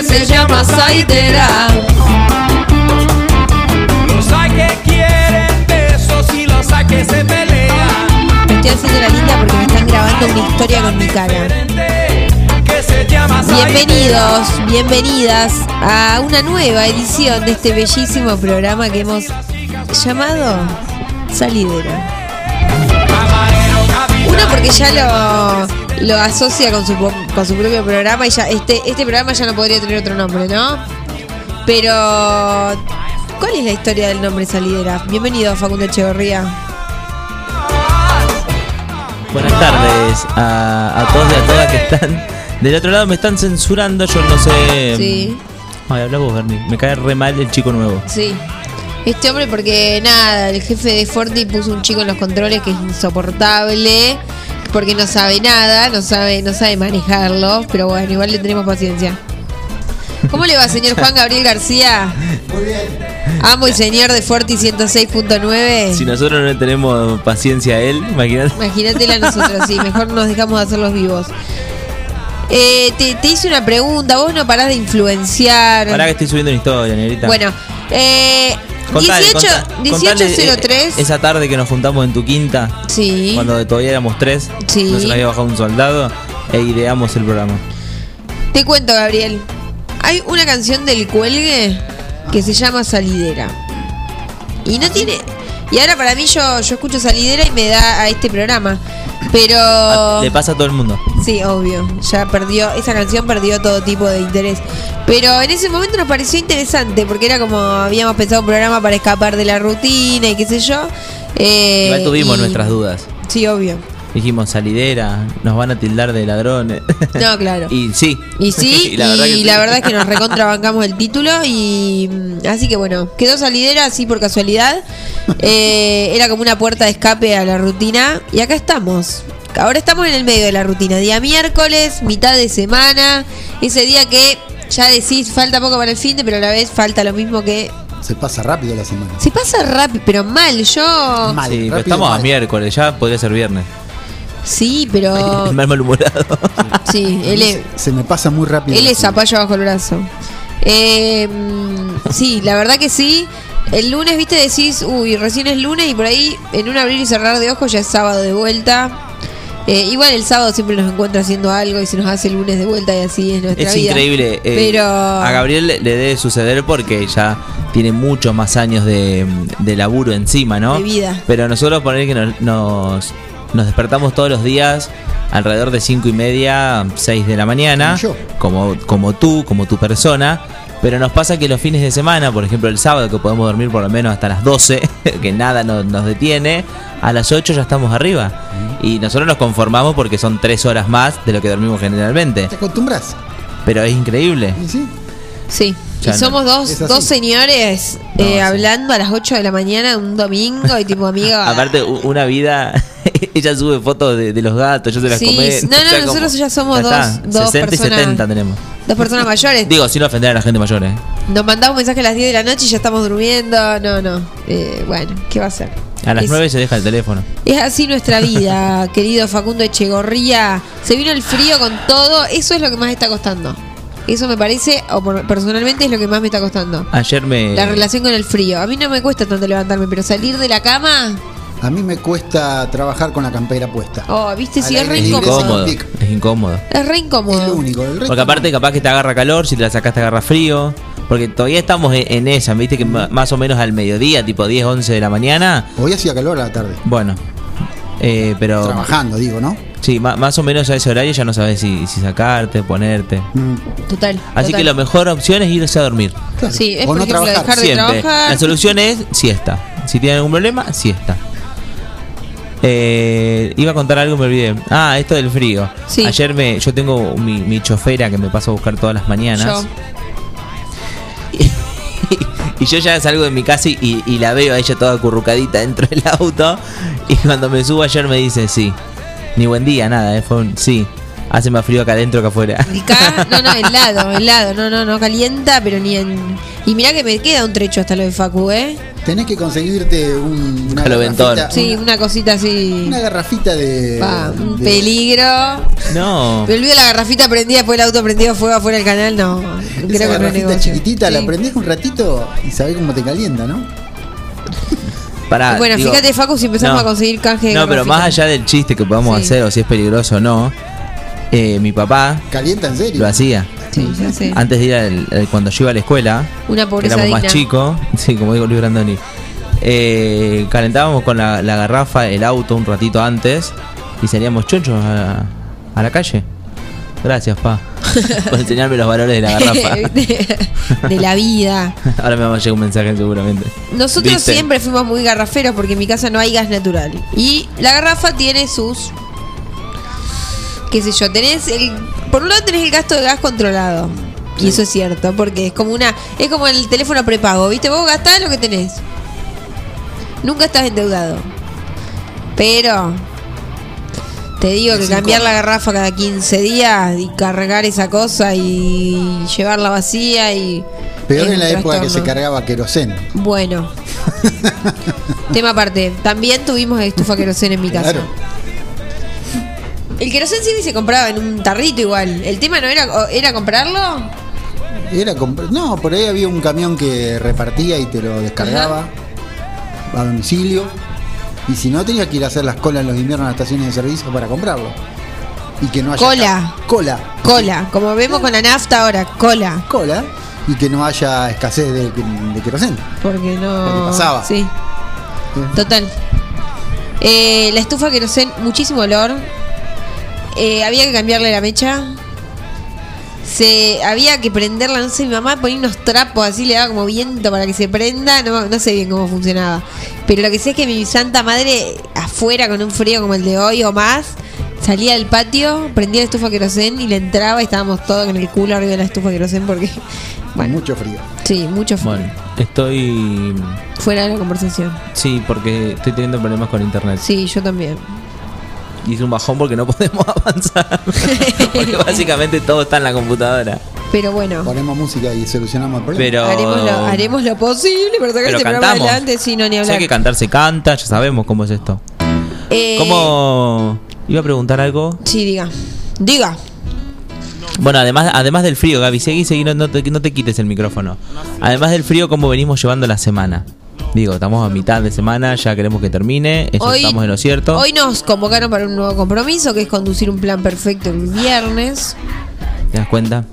Que se llama Saidera. Los hay que quieren besos y los hay que se pelean. Me estoy haciendo la linda porque me están grabando una historia con mi cara. Bienvenidos, bienvenidas a una nueva edición de este bellísimo programa que hemos llamado Salidera. Uno porque ya lo, lo asocia con su, con su propio programa y ya este, este programa ya no podría tener otro nombre, ¿no? Pero, ¿cuál es la historia del nombre Salidera? Bienvenido Facundo Echeverría. Buenas tardes a, a todos y a todas que están del otro lado. Me están censurando, yo no sé. Sí. Ay, habla vos, Bernie. Me cae re mal el chico nuevo. Sí. Este hombre porque nada, el jefe de Forti puso un chico en los controles que es insoportable, porque no sabe nada, no sabe, no sabe manejarlo, pero bueno, igual le tenemos paciencia. ¿Cómo le va, señor Juan Gabriel García? Muy bien. Amo y señor de Forti 106.9. Si nosotros no le tenemos paciencia a él, imagínate. Imagínatela a nosotros, sí, mejor nos dejamos de hacerlos vivos. Eh, te, te hice una pregunta, vos no parás de influenciar. Ahora que estoy subiendo una historia, negrita. Bueno, eh, Contale, 18, conta- contale, eh, 1803. Esa tarde que nos juntamos en tu quinta, Sí. cuando todavía éramos tres, Sí. no se nos había bajado un soldado, e ideamos el programa. Te cuento, Gabriel. Hay una canción del cuelgue que se llama Salidera. Y no tiene. Y ahora para mí yo, yo escucho Salidera y me da a este programa. Pero. A- Le pasa a todo el mundo. Sí, obvio. Ya perdió. Esa canción perdió todo tipo de interés. Pero en ese momento nos pareció interesante porque era como habíamos pensado un programa para escapar de la rutina y qué sé yo. Eh, Igual tuvimos y- nuestras dudas. Sí, obvio. Dijimos salidera, nos van a tildar de ladrones. No, claro. y sí. Y sí, y, la, verdad es que nos recontrabancamos el título y mm, así que bueno, quedó salidera así por casualidad. Eh, era como una puerta de escape a la rutina y acá estamos. Ahora estamos en el medio de la rutina, día miércoles, mitad de semana, ese día que ya decís falta poco para el fin de, pero a la vez falta lo mismo que Se pasa rápido la semana. se pasa rápido, pero mal. Yo Mal, Sí, pero rápido, estamos a miércoles, ya podría ser viernes. Sí, pero El mal malhumorado. sí, él es, Se me pasa muy rápido. Él es zapallo bajo el brazo. Eh, sí, la verdad que sí. El lunes, viste, decís, uy, recién es lunes y por ahí en un abrir y cerrar de ojos ya es sábado de vuelta. Eh, igual el sábado siempre nos encuentra haciendo algo y se nos hace el lunes de vuelta y así es nuestra Es vida. increíble. eh, Pero A Gabriel le le debe suceder porque ya tiene muchos más años de, de laburo encima, ¿no? De vida. Pero nosotros poner que nos, nos, nos despertamos todos los días alrededor de cinco y media, 6 de la mañana, Como yo. como, como tú, como tu persona. Pero nos pasa que los fines de semana, por ejemplo el sábado, que podemos dormir por lo menos hasta las 12, que nada nos, nos detiene, a las 8 ya estamos arriba. Y nosotros nos conformamos porque son 3 horas más de lo que dormimos generalmente. ¿Te acostumbras? Pero es increíble. Sí. sí. Y somos dos, dos señores No, eh, sí. hablando a las 8 de la mañana un domingo y tipo amiga. Aparte, una vida. Ella sube fotos de, de los gatos, yo se las Sí, comé. no, no, nosotros ya somos dos- dos 60 y personas- 70 tenemos. Dos personas mayores. Digo, sin ofender a la gente mayor, ¿eh? Nos mandamos un mensaje a las 10 de la noche y ya estamos durmiendo. No, no. Eh, bueno, ¿qué va a ser? A las Es- 9 se deja el teléfono. Es así nuestra vida, querido Facundo Echegorría. Se vino el frío con todo. Eso es lo que más está costando. Eso me parece, o personalmente es lo que más me está costando. Ayer me. La relación con el frío. A mí no me cuesta tanto levantarme, pero salir de la cama A mí me cuesta trabajar con la campera puesta. Oh, viste, sí, Al es re incómodo. Es incómodo. Es re Es incómodo. lo único. El Porque aparte capaz que te agarra calor, si te la sacas te agarra frío. Porque todavía estamos en, en esa, viste que más o menos al mediodía, tipo 10, 11 de la mañana. Hoy hacía calor a la tarde. Bueno. Eh, pero Trabajando, digo, ¿no? sí, más o menos a ese horario ya no sabes si, si sacarte, ponerte. Mm, Total. Así total. que la mejor opción es irse a dormir. claro. Sí, es o por no ejemplo trabajar. dejar de Siempre. trabajar. La solución es siesta. Si tienen algún problema, siesta. Eh, iba a contar algo, me olvidé. Ah, esto del frío. Sí. Ayer me, yo tengo mi, mi chofera que me paso a buscar todas las mañanas. Yo. y yo ya salgo de mi casa y, y la veo a ella toda acurrucadita dentro del auto. Y cuando me subo ayer me dice, sí. Ni buen día, nada, eh, fue un sí. Hace más frío acá adentro que afuera. Acá, no, no, helado, helado, no, no, no calienta, pero ni en. Y mirá que me queda un trecho hasta lo de Facu, ¿eh? Tenés que conseguirte un, una, Caloventón. garrafita, Sí, una, una cosita así. una garrafita de. Pa, un de- peligro. No. Me olvido la garrafita prendida, después el auto prendido fuego afuera del canal, no. Esa Creo que no es garrafita negocio. chiquitita, la Sí. prendés un ratito y sabés cómo te calienta, ¿no? Pará, Bueno, digo, fíjate, Facu, si empezamos no. a conseguir canje de No, pero garrafita. más allá del chiste que podamos Sí. hacer o si es peligroso o no, eh, mi papá ¿Calienta en serio? lo hacía. Sí, ya sé. Antes de ir al- al- cuando yo iba a la escuela, Una que pobreza éramos más chicos, sí, como digo Luis Brandoni, eh, calentábamos con la, la garrafa el auto un ratito antes y salíamos chonchos a, a la calle. Gracias, pa, por enseñarme los valores de la garrafa. de la vida. Ahora me va a llegar un mensaje seguramente. Nosotros siempre fuimos muy garraferos porque en mi casa no hay gas natural. Y la garrafa tiene sus. qué sé yo, tenés el. Por un lado tenés el gasto de gas controlado. Y eso es cierto, porque es como una. Es como el teléfono prepago, ¿viste? Vos gastás lo que tenés. Nunca estás endeudado. Pero. Te digo Es que cambiar la garrafa cada 15 días y cargar esa cosa y llevarla vacía y. Peor en la época que se cargaba queroseno. Bueno. Tema aparte. También tuvimos estufa queroseno en mi casa. Claro. El queroseno sí se compraba en un tarrito igual. El tema no era, era comprarlo. Era compr- no, por ahí había un camión que repartía y te lo descargaba a domicilio. Y si no, tenías que ir a hacer las colas en los inviernos a las estaciones de servicio para comprarlo. Y que no haya. Cola. Cola. Cola. Como vemos con la nafta ahora, cola. Cola. Y que no haya escasez de, de. Porque no. Porque pasaba. Sí, total. Eh, la estufa queroseno, muchísimo olor. Eh, había que cambiarle la mecha. Se, había que prenderla, no sé, mi mamá ponía unos trapos así, le daba como viento para que se prenda, no, no sé bien cómo funcionaba. Pero lo que sé es que mi santa madre, afuera con un frío como el de hoy o más, salía del patio, prendía la estufa querosén y le entraba y estábamos todos con el culo arriba de la estufa querosén porque, bueno, Mucho frío. sí, mucho frío. Bueno, estoy. Fuera de la conversación. Sí, porque estoy teniendo problemas con internet. Sí, yo también. Hice un bajón porque no podemos avanzar. porque básicamente todo está en la computadora. Pero bueno, Ponemos música y solucionamos el problema. Pero. haremos, lo, haremos lo posible para sacar este programa adelante. Sí, no, ni Si hablar. hay que cantar, se canta, ya sabemos cómo es esto. Eh, ¿Cómo.? Iba a preguntar algo. Sí, diga. Diga. Bueno, además, además del frío, Gaby, seguí, seguí, no, no te, no te quites el micrófono. Además del frío, ¿cómo venimos llevando la semana? Digo, estamos a mitad de semana, ya queremos que termine, eso estamos en lo cierto. Hoy nos convocaron para un nuevo compromiso, que es conducir un plan perfecto el viernes. ¿Te das cuenta?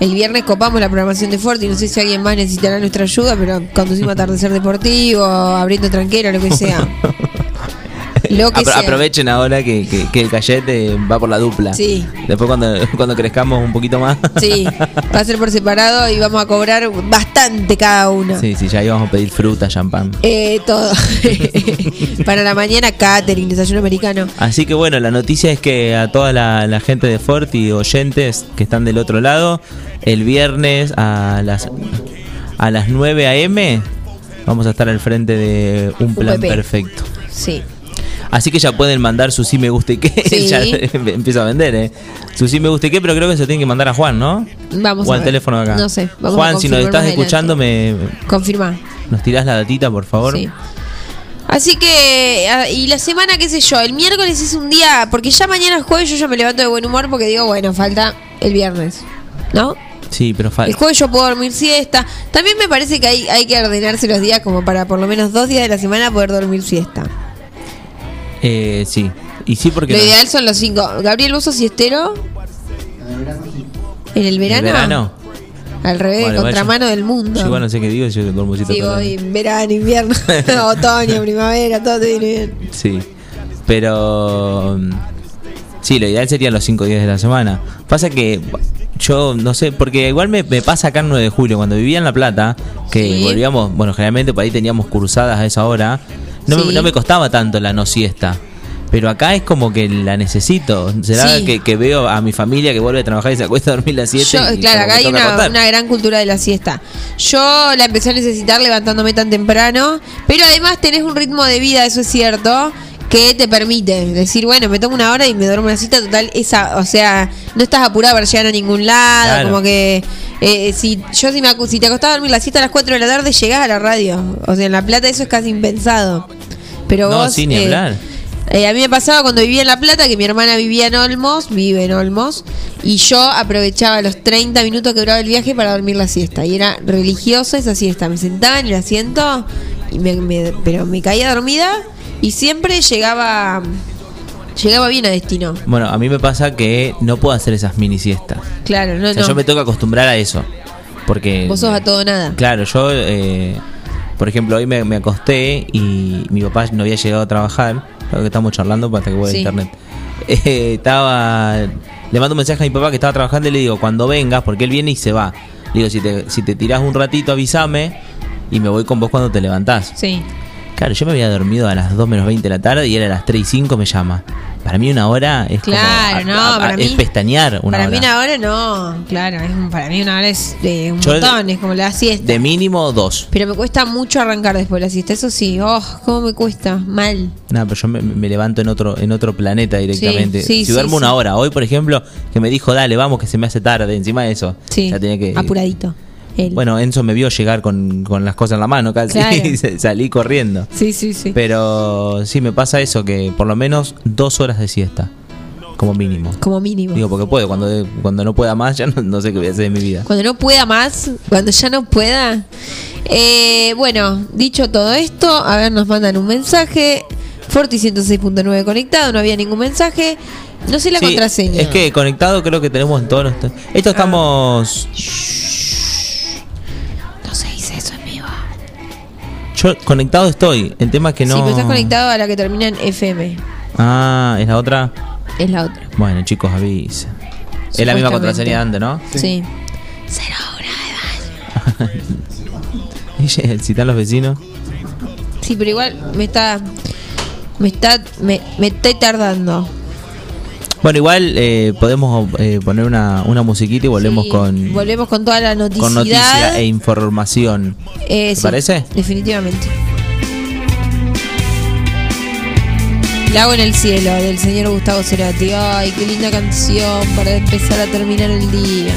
El viernes copamos la programación de Forti. No sé si alguien más necesitará nuestra ayuda, pero conducimos atardecer deportivo, abriendo tranquero, lo que sea. Lo que Apro- sea. aprovechen ahora que, que- que el cayete va por la dupla. Sí. Después cuando, cuando crezcamos un poquito más. Sí, va a ser por separado y vamos a cobrar bastante cada uno. Sí, sí, ya íbamos a pedir fruta, champán. Eh, todo. Para la mañana, catering, desayuno americano. Así que bueno, la noticia es que a toda la, la gente de Fort y oyentes que están del otro lado, el viernes a las a las 9 a.m. vamos a estar al frente de un plan UPP. perfecto. Sí. Así que ya pueden mandar su sí me gusta y qué. Sí. ya empiezo a vender, ¿eh? Su sí me gusta y qué, pero creo que se tienen que mandar a Juan, ¿no? Vamos o a al ver. teléfono de acá. No sé, vamos a Juan, si nos estás escuchando, me, Confirma. nos tirás la datita, por favor. Sí. Así que, ah, y la semana, qué sé yo, el miércoles es un día, porque ya mañana es jueves, yo ya me levanto de buen humor porque digo, bueno, falta el viernes, ¿no? Sí, pero El falta. jueves yo puedo dormir siesta. También me parece que hay, hay que ordenarse los días como para por lo menos dos días de la semana poder dormir siesta. Eh, sí. Y sí porque... Lo no- ideal son los cinco. Gabriel, ¿vos sos siestero? ¿En el ¿En verano? el verano? Al revés, igual contramano del mundo. Yo igual no sé qué digo, yo Sí, voy en verano, invierno, otoño, primavera, todo te viene bien. Sí. Pero. mm, Sí, lo ideal serían los cinco días de la semana. Pasa que. Yo no sé, porque igual me, me pasa acá en 9 de julio, cuando vivía en La Plata, que Sí. volvíamos, bueno, generalmente por ahí teníamos cursadas a esa hora, no, Sí. me, no me costaba tanto la no siesta. Pero acá es como que la necesito. Será Sí. que, que veo a mi familia que vuelve a trabajar y se acuesta a dormir las 7. Yo, claro, acá hay una, una gran cultura de la siesta. Yo la empecé a necesitar levantándome tan temprano, pero además tenés un ritmo de vida, eso es cierto, que te permite decir, bueno, me tomo una hora y me duermo una cita total, esa, o sea, no estás apurado para llegar a ningún lado, Claro. como que eh, si yo si, me, si te acostaba a dormir la siesta a las 4 de la tarde, llegás a la radio. O sea, en La Plata eso es casi impensado. Pero No, vos... sí, ni eh, hablar. eh, a mí me pasaba cuando vivía en La Plata que mi hermana vivía en Olmos, vive en Olmos, y yo aprovechaba los 30 minutos que duraba el viaje para dormir la siesta. Y era religiosa esa siesta. Me sentaba en el asiento, y me, me- pero me caía dormida y siempre llegaba llegaba bien a destino. Bueno, a mí me pasa que no puedo hacer esas mini siestas. Claro, no, O sea, no. yo me tengo que acostumbrar a eso. Porque. Vos sos a todo nada. Claro, yo, eh, por ejemplo, hoy me, me acosté y mi papá no había llegado a trabajar. Creo que estamos charlando hasta que vuelva Sí. internet. Eh, estaba. Le mando un mensaje a mi papá que estaba trabajando y le digo, cuando vengas, porque él viene y se va. Le digo, si te, si te tirás un ratito, avísame y me voy con vos cuando te levantás. Sí. Claro, yo me había dormido a las 2 menos 20 de la tarde y era a las 3 y 5 me llama. Para mí una hora es Claro, como, no, a- a- para es mí- pestañear una para hora. mí una hora no, claro, es un- para mí una hora es de un Yo- montón, es como la siesta. De mínimo dos. Pero me cuesta mucho arrancar después de la siesta, eso sí, oh, cómo me cuesta, mal. No, pero yo me, me levanto en otro en otro planeta directamente. Sí, sí, si duermo sí. una hora, hoy por ejemplo, que me dijo, dale, vamos, que se me hace tarde, encima de eso. Sí, ya tenía que... apuradito. Él. Bueno, Enzo me vio llegar con, con las cosas en la mano casi Claro. y salí corriendo. Sí, sí, sí. Pero sí, me pasa eso, que por lo menos dos horas de siesta, como mínimo. Como mínimo. Digo, porque puedo, cuando, cuando no pueda más ya no, no sé qué voy a hacer de mi vida. Cuando no pueda más, cuando ya no pueda. Eh, bueno, dicho todo esto, a ver, nos mandan un mensaje. Forti 106.9 conectado, no había ningún mensaje. No sé la Sí, contraseña. Es que conectado creo que tenemos en todos los... Esto estamos... Yo conectado estoy, el tema es que no... Sí, pero estás conectado a la que termina en FM. Ah, ¿es la otra? Es la otra. Bueno, chicos, avisa. Es la misma contraseña de antes, ¿no? Sí. Cero hora de baño. ¿Y si están los vecinos? Sí, pero igual me está. Me está. Me, me estoy tardando. Bueno, igual eh, podemos eh, poner una, una musiquita y volvemos Sí, con, Volvemos con toda la noticia. con noticia e información. Eh, ¿Te sí, parece? Definitivamente. Lago en el cielo del señor Gustavo Cerati. Ay, qué linda canción para empezar a terminar el día.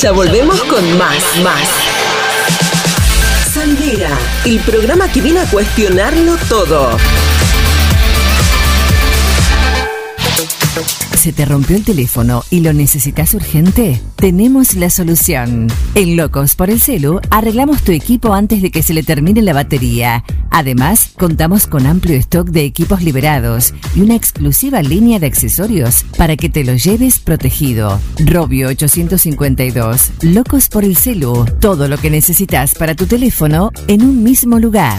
Ya volvemos con más, más. Salidera, el programa que viene a cuestionarlo todo. ¿Se te rompió el teléfono y lo necesitas urgente? Tenemos la solución. En Locos por el Celu arreglamos tu equipo antes de que se le termine la batería. Además, contamos con amplio stock de equipos liberados y una exclusiva línea de accesorios para que te lo lleves protegido. Robio 852. Locos por el Celu. Todo lo que necesitas para tu teléfono en un mismo lugar.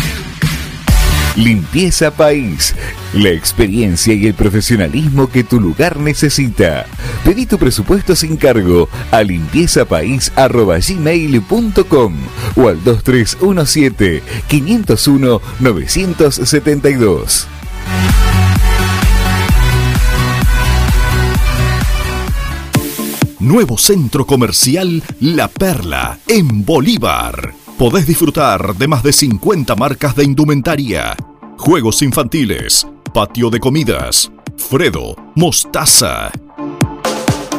Limpieza País. La experiencia y el profesionalismo que tu lugar necesita. Pedí tu presupuesto sin cargo a limpiezapais.gmail.com o al 2317 501 972. Nuevo centro comercial La Perla en Bolívar. Podés disfrutar de más de 50 marcas de indumentaria, juegos infantiles, patio de comidas, Fredo, Mostaza.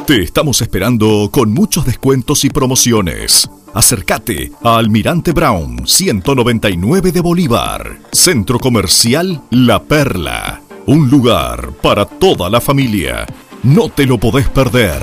Te estamos esperando con muchos descuentos y promociones. Acércate a Almirante Brown 199 de Bolívar, Centro Comercial La Perla. Un lugar para toda la familia. No te lo podés perder.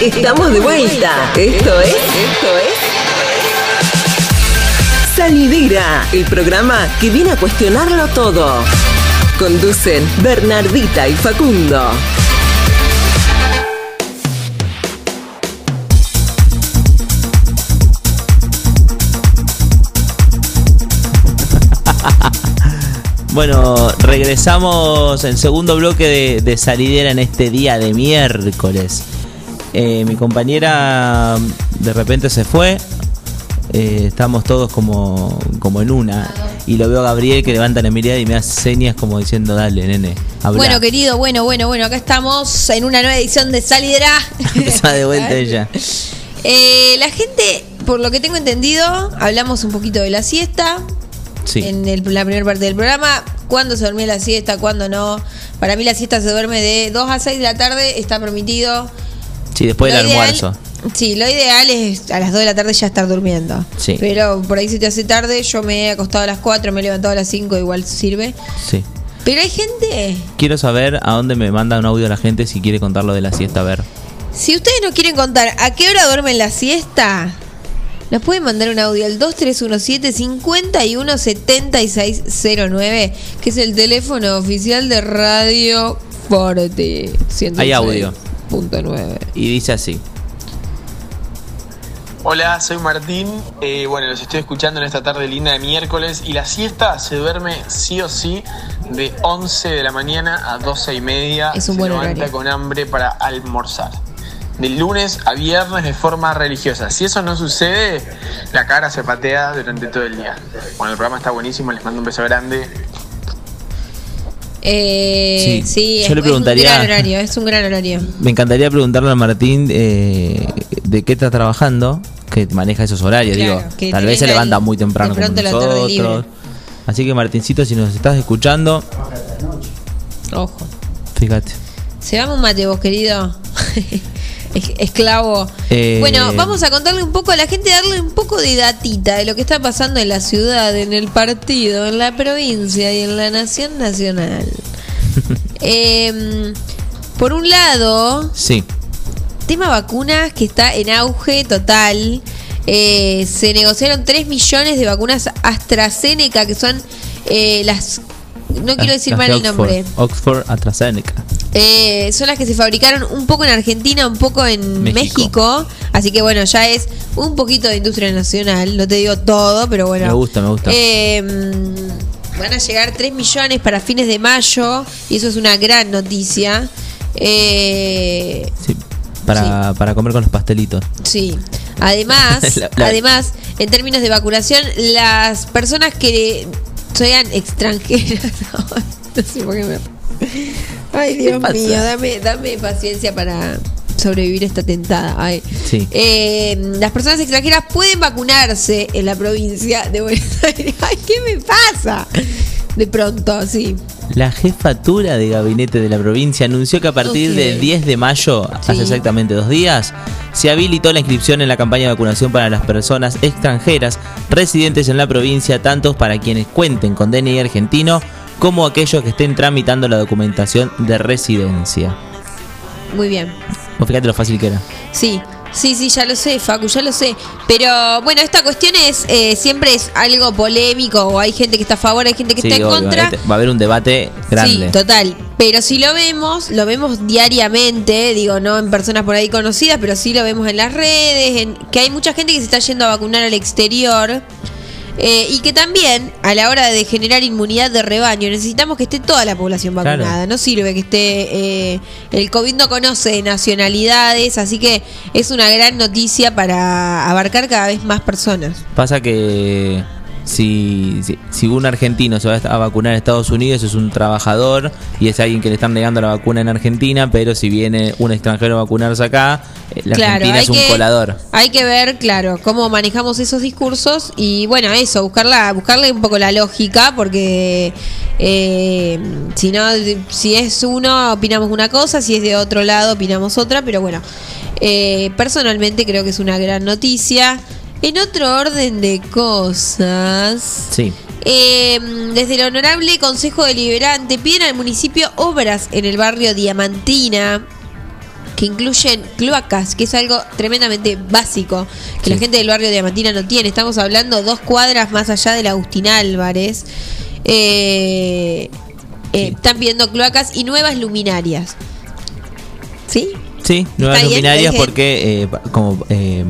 Estamos de vuelta. Esto es. Esto es. Salidera, el programa que viene a cuestionarlo todo. Conducen Bernardita y Facundo. Bueno, regresamos en segundo bloque de, de salidera en este día de miércoles. Eh, mi compañera de repente se fue. Eh, estamos todos como, como en una. Y lo veo a Gabriel que levanta la mirada y me hace señas como diciendo, dale, nene. habla". Bueno, querido, bueno, bueno, bueno, acá estamos en una nueva edición de Salidera. Está de vuelta ella. Eh, la gente, por lo que tengo entendido, hablamos un poquito de la siesta Sí. en el- la primera parte del programa. ¿Cuándo se duerme la siesta? ¿Cuándo no? Para mí la siesta se duerme de 2 a 6 de la tarde, está permitido. Sí, después del ideal- almuerzo. Sí, lo ideal es a las 2 de la tarde ya estar durmiendo. Sí. Pero por ahí se te hace tarde, yo me he acostado a las 4, me he levantado a las 5, igual sirve. Sí. Pero hay gente, Quiero saber a dónde me manda un audio la gente si quiere contar lo de la siesta. A ver. si ustedes nos quieren contar a qué hora duermen la siesta, nos pueden mandar un audio al 2317-517609, que es el teléfono oficial de Radio Forte. Hay audio. 106.9. Y dice así. Hola, soy Martín. Eh, bueno, los estoy escuchando en esta tarde linda de miércoles y la siesta se duerme sí o sí de 11 de la mañana a 12 y media. Es un se buen levanta horario. con hambre para almorzar. De lunes a viernes de forma religiosa. Si eso no sucede, la cara se patea durante todo el día. Bueno, el programa está buenísimo, les mando un beso grande. Eh, Sí, sí, yo es, le es preguntaría- un gran horario, es un gran horario. Me encantaría preguntarle a Martín eh, de qué está trabajando, que maneja esos horarios. Claro, digo, tal vez se levanta muy temprano como nosotros. Así que Martincito, si nos estás escuchando, Ojo. fíjate. Se un mate vos, querido. Es- Esclavo. Eh, Bueno, vamos a contarle un poco a la gente, darle un poco de datita de lo que está pasando en la ciudad, en el partido, en la provincia y en la nación nacional. Em, por un lado, Sí, tema vacunas que está en auge total. Eh, se negociaron 3 millones de vacunas AstraZeneca, que son eh, las... No quiero decir mal de el nombre. Oxford, AstraZeneca. Eh, son las que se fabricaron un poco en Argentina, un poco en México. México. Así que bueno, ya es un poquito de industria nacional. No te digo todo, pero bueno. Me gusta, me gusta. Eh, mm, van a llegar 3 millones para fines de mayo. Y eso es una gran noticia. Eh, Sí, para, para comer con los pastelitos. Sí. Además, La- la- además, en términos de vacunación, las personas que sean extranjeras, no sé por qué me- Ay, Dios mío, dame, dame paciencia para sobrevivir esta tentada. Ay. Sí. Eh, las personas extranjeras pueden vacunarse en la provincia de Buenos Aires. Ay, ¿qué me pasa? De pronto, sí. La jefatura de gabinete de la provincia anunció que a partir Ok. del 10 de mayo, hace exactamente dos días, se habilitó la inscripción en la campaña de vacunación para las personas extranjeras residentes en la provincia, tanto para quienes cuenten con DNI argentino como aquellos que estén tramitando la documentación de residencia. Muy bien. Fíjate lo fácil que era. Sí, sí, sí, ya lo sé, Facu, ya lo sé. Pero bueno, esta cuestión es eh, siempre es algo polémico o hay gente que está a favor, hay gente que Sí, está en obvio, contra. este- va a haber un debate grande. Sí, total. Pero si lo vemos, lo vemos diariamente, digo, no en personas por ahí conocidas, pero sí lo vemos en las redes, en, que hay mucha gente que se está yendo a vacunar al exterior. Eh, y que también, a la hora de generar inmunidad de rebaño, necesitamos que esté toda la población Claro. vacunada. No sirve que esté. eh, el COVID no conoce nacionalidades, así que es una gran noticia para abarcar cada vez más personas. Pasa que si, si, si un argentino se va a vacunar en Estados Unidos es un trabajador y es alguien que le están negando la vacuna en Argentina, pero si viene un extranjero a vacunarse acá, eh, la Argentina es un que- colador. Hay que ver, claro, cómo manejamos esos discursos y bueno, eso, buscarla, buscarle un poco la lógica, porque eh, si no, si es uno opinamos una cosa, si es de otro lado opinamos otra, pero bueno, eh, personalmente creo que es una gran noticia. En otro orden de cosas, Sí. eh, desde el Honorable Consejo Deliberante piden al municipio obras en el barrio Diamantina que incluyen cloacas, que es algo tremendamente básico que la gente del barrio Diamantina no tiene. Estamos hablando dos cuadras más allá de la Agustín Álvarez. Eh, eh, Están pidiendo cloacas y nuevas luminarias. ¿Sí? Sí, nuevas luminarias porque eh, como eh,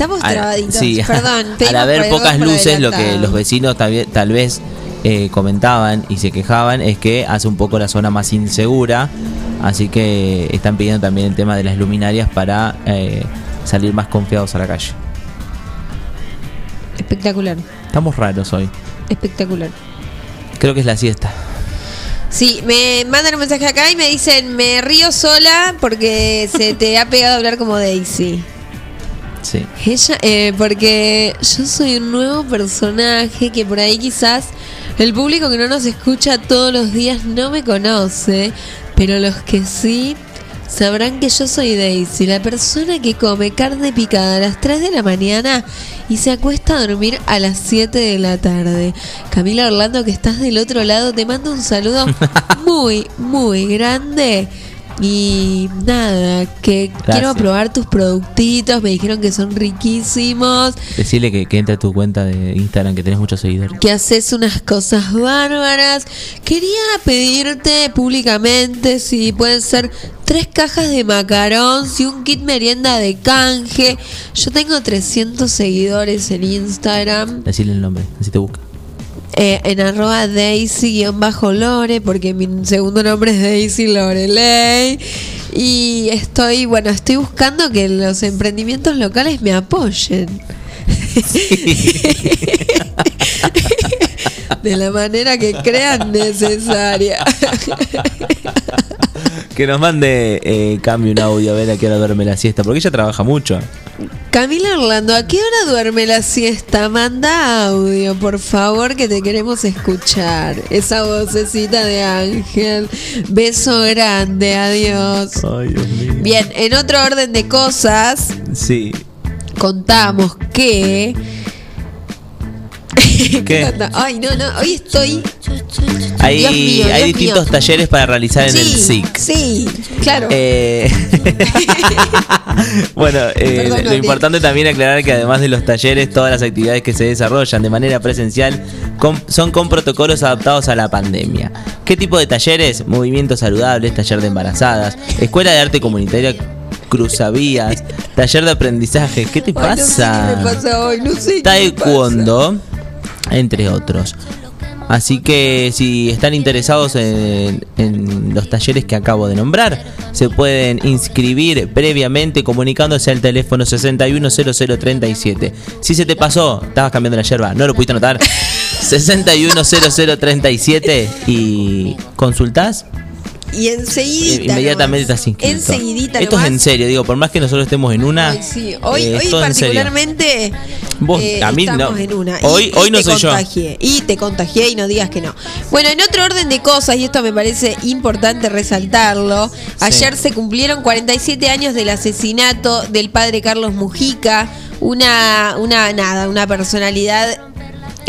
Estamos al- trabaditos. sí, Perdón. al haber pocas luces, lo que los vecinos tal, vez- tal vez eh, comentaban y se quejaban es que hace un poco la zona más insegura, así que están pidiendo también el tema de las luminarias para eh, salir más confiados a la calle. Espectacular. Estamos raros hoy. Espectacular. Creo que es la siesta. Sí, me mandan un mensaje acá y me dicen, me río sola porque se te ha pegado hablar como Daisy. Sí. Ella, eh, porque yo soy un nuevo personaje que por ahí quizás el público que no nos escucha todos los días no me conoce, pero los que sí sabrán que yo soy Daisy, la persona que come carne picada a las 3 de la mañana y se acuesta a dormir a las 7 de la tarde. Camila Orlando, que estás del otro lado, te mando un saludo muy, muy grande. Y nada, que quiero probar tus productitos, me dijeron que son riquísimos, Decirle que, que entre a tu cuenta de Instagram, que tenés muchos seguidores. que haces unas cosas bárbaras. Quería pedirte públicamente si pueden ser tres cajas de macarón, si un kit merienda de canje. Yo tengo 300 seguidores en Instagram. Decirle el nombre, así te busca. Eh, en arroba Daisy-Lore, porque mi segundo nombre es Daisy Loreley. Y estoy, bueno, estoy buscando que los emprendimientos locales me apoyen. de la manera que crean necesaria. Que nos mande eh, cambio un audio a ver a qué hora duerme la siesta, porque ella trabaja mucho. Camila Orlando, ¿a qué hora duerme la siesta? Manda audio, por favor, que te queremos escuchar. Esa vocecita de ángel. Beso grande, adiós. Ay, Dios mío. Bien, en otro orden de cosas, Sí. contamos que. ¿Qué? Ay, no, no, hoy estoy. Hay, Dios mío, hay Dios distintos mío. talleres para realizar en el SIC. sí, claro. Eh, bueno, eh, Perdón, lo importante también aclarar que además de los talleres, todas las actividades que se desarrollan de manera presencial con- son con protocolos adaptados a la pandemia. ¿Qué tipo de talleres? Movimientos saludables, taller de embarazadas, escuela de arte comunitaria cruzavías, taller de aprendizaje. ¿Qué te Ay, no sé pasa? qué me pasa hoy, no sé qué me Taekwondo, entre otros. Así que si están interesados en, en los talleres que acabo de nombrar, se pueden inscribir previamente comunicándose al teléfono 610037. Si se te pasó, estabas cambiando la yerba, no lo pudiste anotar. 610037 y consultás Y enseguidita. inmediatamente nomás. estás inscrito. Enseguidita. Esto es en serio, digo, por más que nosotros estemos en una. Ay, sí. Hoy, eh, hoy particularmente Vos, eh, a mí estamos no. en una. Hoy- hoy no te soy yo. contagié, Y te contagié y no digas que no. Bueno, en otro orden de cosas, y esto me parece importante resaltarlo, ayer se cumplieron 47 años del asesinato del padre Carlos Mujica, una, una nada, una personalidad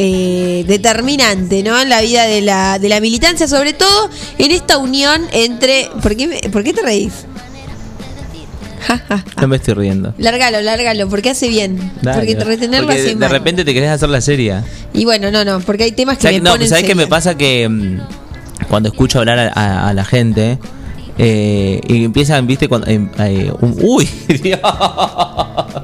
eh, determinante ¿no? en la vida de la, de la militancia, sobre todo en esta unión entre... ¿Por qué, ¿por qué te reís? Ja, ja, ja. No me estoy riendo. Lárgalo, lárgalo, porque hace bien. Dale, porque retenerlo Porque hace de mal. repente te querés hacer la serie. Y bueno, no, no, porque hay temas que ¿Sabes, me no, ponen ¿sabes qué me seria. pasa? Que mm, cuando escucho hablar a, a- a la gente eh, y empiezan, viste, cuando, em, eh, un, uy, Dios.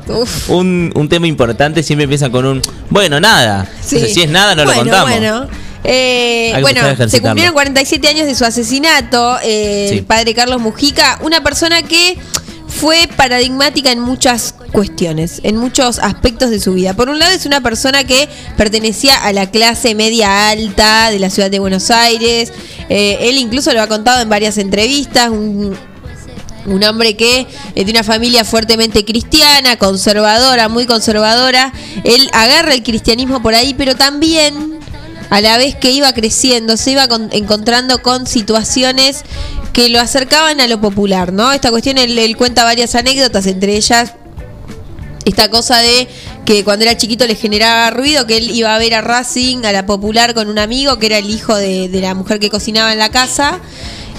Uf. un, un tema importante siempre empiezan con un, bueno, nada. Sí. O sea, si es nada, no bueno, lo contamos. Bueno, Eh, bueno se cumplieron 47 años de su asesinato, eh, Sí. el padre Carlos Mujica, una persona que fue paradigmática en muchas cuestiones, en muchos aspectos de su vida. Por un lado es una persona que pertenecía a la clase media alta de la ciudad de Buenos Aires. Eh, él incluso lo ha contado en varias entrevistas, un, un hombre que es de una familia fuertemente cristiana, conservadora, muy conservadora. Él agarra el cristianismo por ahí, pero también a la vez que iba creciendo, se iba con- encontrando con situaciones que lo acercaban a lo popular, ¿no? Esta cuestión, él, él cuenta varias anécdotas, entre ellas esta cosa de que cuando era chiquito le generaba ruido, que él iba a ver a Racing, a la popular con un amigo que era el hijo de, de la mujer que cocinaba en la casa.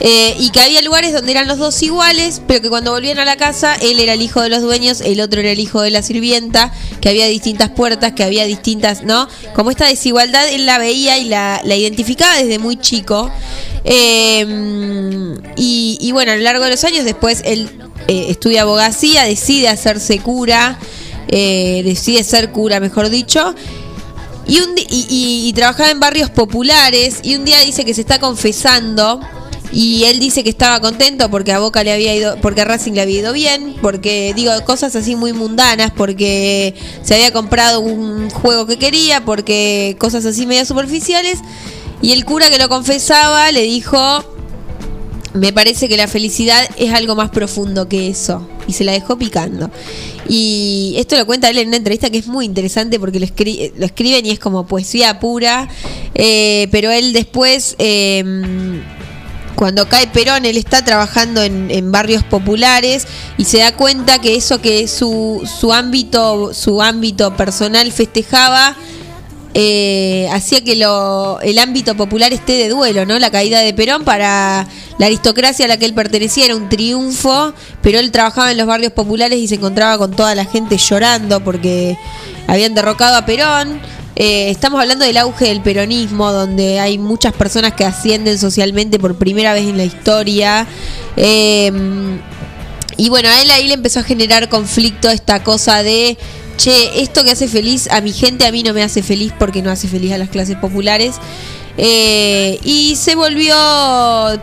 Eh, y que había lugares donde eran los dos iguales, pero que cuando volvían a la casa, él era el hijo de los dueños, el otro era el hijo de la sirvienta, que había distintas puertas, que había distintas, ¿no? Como esta desigualdad él la veía y la, identificaba desde muy chico. Eh, y, y bueno, a lo largo de los años, después él eh, estudia abogacía, decide hacerse cura, eh, decide ser cura, mejor dicho. Y, un y, y- y trabajaba en barrios populares y un día dice que se está confesando y él dice que estaba contento porque a Boca le había ido, porque a Racing le había ido bien, porque digo cosas así muy mundanas, porque se había comprado un juego que quería, porque cosas así medio superficiales. Y el cura que lo confesaba le dijo, me parece que la felicidad es algo más profundo que eso. Y se la dejó picando. Y esto lo cuenta él en una entrevista que es muy interesante porque lo, escri- escriben y es como poesía pura. Eh, pero él después, eh, cuando cae Perón, él está trabajando en, barrios populares y se da cuenta que eso que su, su ámbito, su ámbito personal festejaba eh, hacía que lo, el ámbito popular esté de duelo, ¿no? La caída de Perón para la aristocracia a la que él pertenecía era un triunfo, pero él trabajaba en los barrios populares y se encontraba con toda la gente llorando porque habían derrocado a Perón. Eh, estamos hablando del auge del peronismo, donde hay muchas personas que ascienden socialmente por primera vez en la historia. Eh, y bueno, a él ahí le empezó a generar conflicto esta cosa de, che, esto que hace feliz a mi gente, a mí no me hace feliz porque no hace feliz a las clases populares. Eh, y se volvió,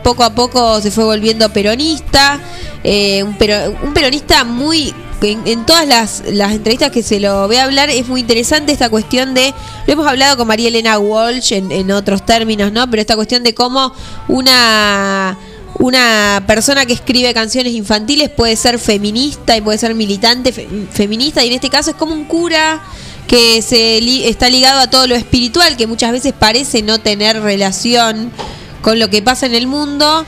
poco a poco se fue volviendo peronista, eh, un, pero- un peronista muy en, en todas las, las entrevistas que se lo ve hablar es muy interesante esta cuestión de, lo hemos hablado con María Elena Walsh en, en otros términos, ¿no? Pero esta cuestión de cómo una una persona que escribe canciones infantiles puede ser feminista y puede ser militante fe- feminista y en este caso es como un cura que se li- está ligado a todo lo espiritual que muchas veces parece no tener relación con lo que pasa en el mundo.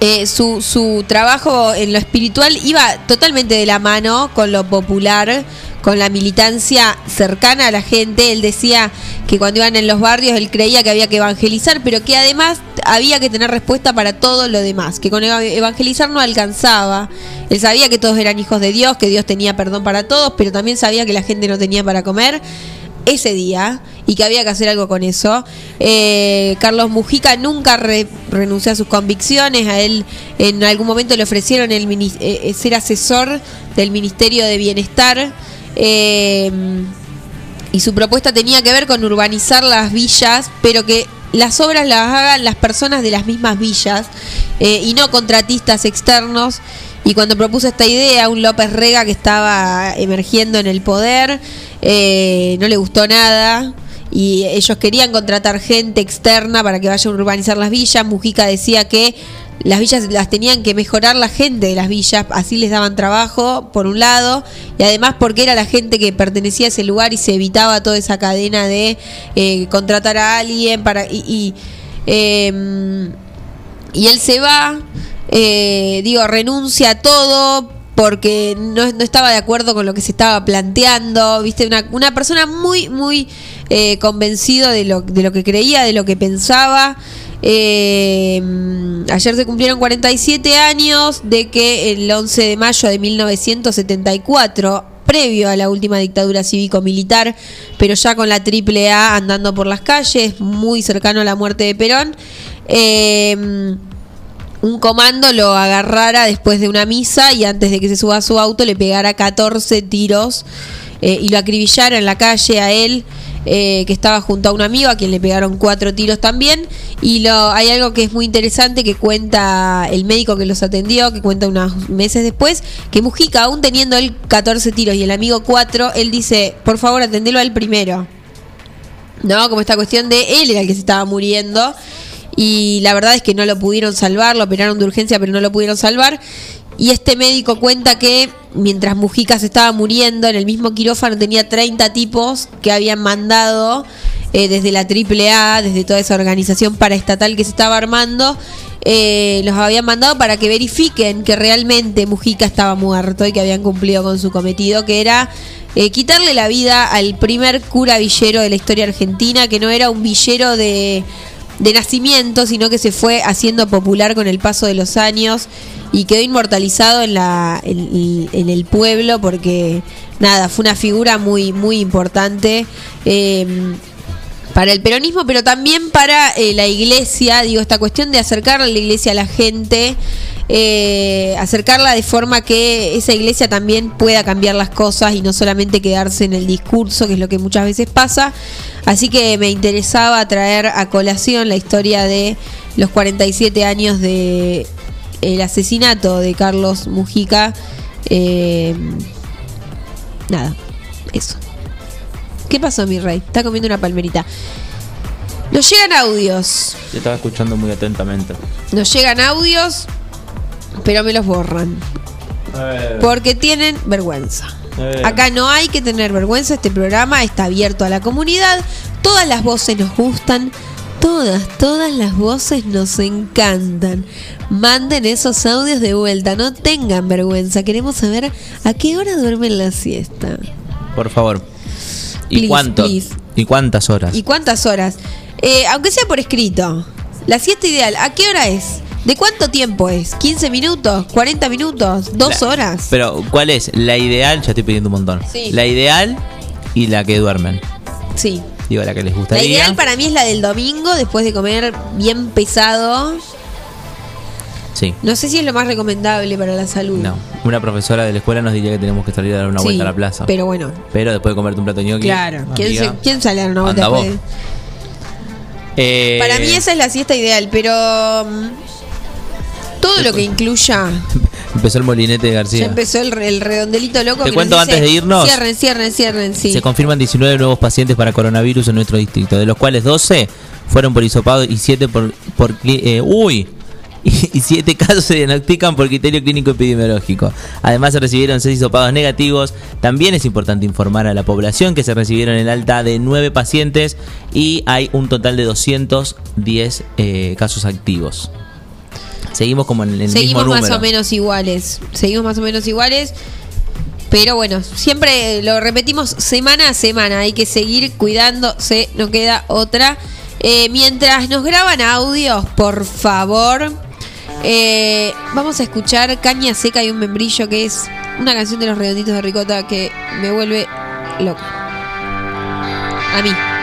Eh, su, su trabajo en lo espiritual iba totalmente de la mano con lo popular, con la militancia cercana a la gente. Él decía que cuando iban en los barrios él creía que había que evangelizar, pero que además había que tener respuesta para todo lo demás, que con eva- evangelizar no alcanzaba. Él sabía que todos eran hijos de Dios, que Dios tenía perdón para todos, pero también sabía que la gente no tenía para comer ese día y que había que hacer algo con eso. Eh, Carlos Mujica nunca re- renunció a sus convicciones. A él en algún momento le ofrecieron el mini- eh, ser asesor del Ministerio de Bienestar. Eh, y su propuesta tenía que ver con urbanizar las villas, pero que las obras las hagan las personas de las mismas villas eh, y no contratistas externos. Y cuando propuso esta idea, un López Rega que estaba emergiendo en el poder, eh, no le gustó nada. Y ellos querían contratar gente externa para que vaya a urbanizar las villas. Mujica decía que las villas las tenían que mejorar la gente de las villas, así les daban trabajo, por un lado, y además porque era la gente que pertenecía a ese lugar y se evitaba toda esa cadena de eh, contratar a alguien para y, y, eh, y él se va, eh, digo, renuncia a todo porque no, estaba de acuerdo con lo que se estaba planteando, viste, una, una persona muy, muy eh, convencido de lo, de lo que creía, de lo que pensaba. Eh, ayer se cumplieron 47 años de que el 11 de mayo de 1974, previo a la última dictadura cívico-militar, pero ya con la AAA andando por las calles, muy cercano a la muerte de Perón, eh, un comando lo agarrara después de una misa y antes de que se suba a su auto le pegara 14 tiros eh, y lo acribillara en la calle a él. Eh, que estaba junto a un amigo a quien le pegaron cuatro tiros también. Y lo hay algo que es muy interesante que cuenta el médico que los atendió que cuenta unos meses después que Mujica aún teniendo él 14 tiros y el amigo 4 él dice por favor atendelo a él primero ¿no? Como esta cuestión de él era el que se estaba muriendo. Y la verdad es que no lo pudieron salvar, lo operaron de urgencia pero no lo pudieron salvar y este médico cuenta que mientras Mujica se estaba muriendo en el mismo quirófano tenía 30 tipos que habían mandado eh, desde la AAA, desde toda esa organización paraestatal que se estaba armando, eh, los habían mandado para que verifiquen que realmente Mujica estaba muerto y que habían cumplido con su cometido, que era eh, quitarle la vida al primer cura villero de la historia argentina, que no era un villero de, de nacimiento, sino que se fue haciendo popular con el paso de los años y quedó inmortalizado en, la, en, el pueblo porque, nada, fue una figura muy, muy importante. eh, para el peronismo, pero también para eh, la iglesia, digo, esta cuestión de acercar la iglesia a la gente, eh, acercarla de forma que esa iglesia también pueda cambiar las cosas y no solamente quedarse en el discurso, que es lo que muchas veces pasa. Así que me interesaba traer a colación la historia de los 47 años de el asesinato de Carlos Mujica. Eh, nada, eso. ¿Qué pasó, mi rey? Está comiendo una palmerita. Nos llegan audios. Yo estaba escuchando muy atentamente. Nos llegan audios, pero me los borran. Porque tienen vergüenza. Eh. Acá no hay que tener vergüenza. Este programa está abierto a la comunidad. Todas las voces nos gustan. Todas, todas las voces nos encantan. Manden esos audios de vuelta. No tengan vergüenza. Queremos saber a qué hora duermen la siesta. Por favor. ¿Y Please, cuánto? please. ¿Y cuántas horas? ¿Y cuántas horas? Eh, aunque sea por escrito. La siesta ideal, ¿a qué hora es? ¿De cuánto tiempo es? ¿15 minutos? ¿40 minutos? ¿Dos La- horas? Pero, ¿cuál es? La ideal, ya estoy pidiendo un montón. Sí. La ideal y la que duermen. Sí. Digo, la que les La gustaría. ideal para mí es la del domingo, después de comer bien pesado. Sí. No sé si es lo más recomendable para la salud. No. Una profesora de la escuela nos diría que tenemos que salir a dar una Sí, vuelta a la plaza. Pero bueno, Pero después de comerte un plato de ñoqui. claro. ¿Quién, se- quién sale a dar una vuelta después? eh, Para mí esa es la siesta ideal, pero mm, todo lo que incluya Empezó el molinete de Ya García. empezó el, el redondelito loco. Te que cuento nos dice, antes de irnos. Cierren, cierren, cierren, sí. Se confirman 19 nuevos pacientes para coronavirus en nuestro distrito, de los cuales 12 fueron por hisopado y 7 por, por eh, uy, y 7 casos se diagnostican por criterio clínico epidemiológico. Además se recibieron 6 hisopados negativos. También es importante informar a la población que se recibieron el alta de 9 pacientes y hay un total de 210 eh, casos activos. Seguimos como en el Seguimos más o menos iguales. Seguimos más o menos iguales. Pero bueno, siempre lo repetimos semana a semana. Hay que seguir cuidándose, no queda otra. Eh, mientras nos graban audios, por favor, eh, vamos a escuchar Caña Seca y un membrillo, que es una canción de los redonditos de Ricota que me vuelve loco. A mí.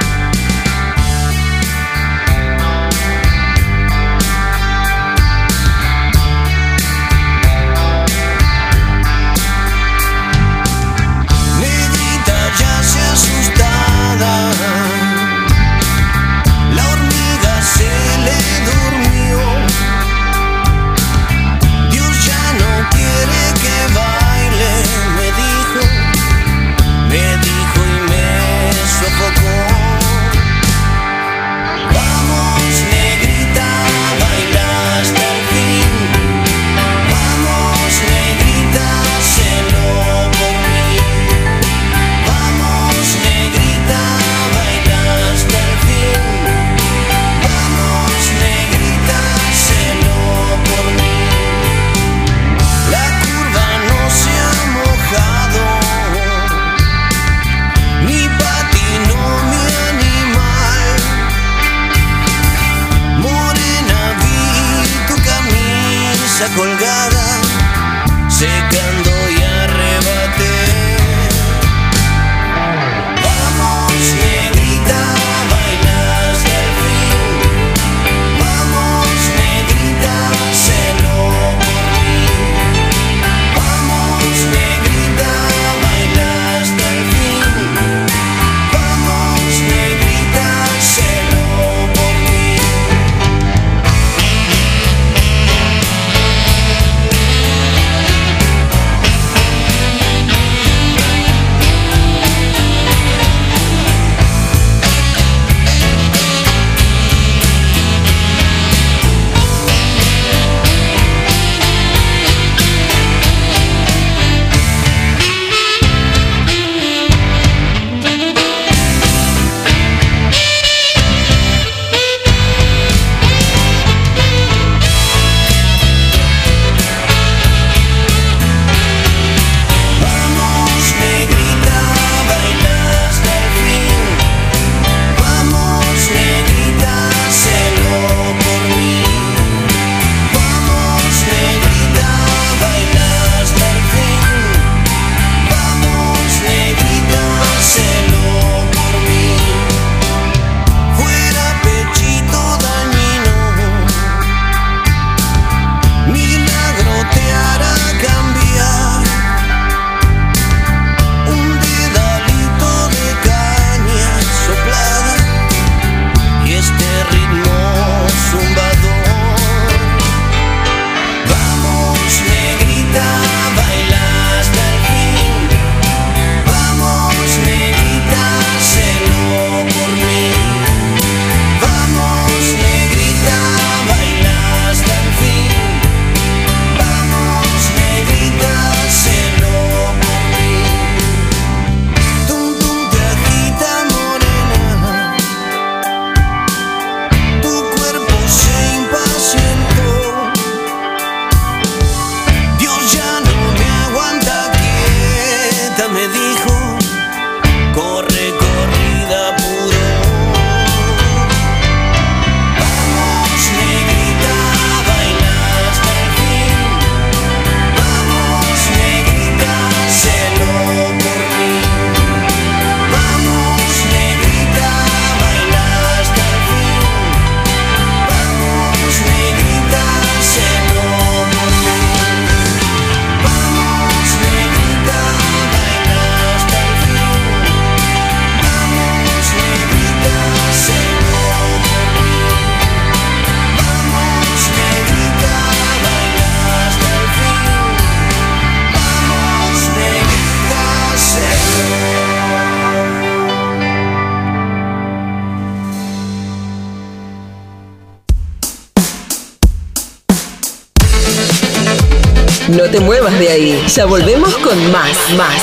Ya volvemos con más, más.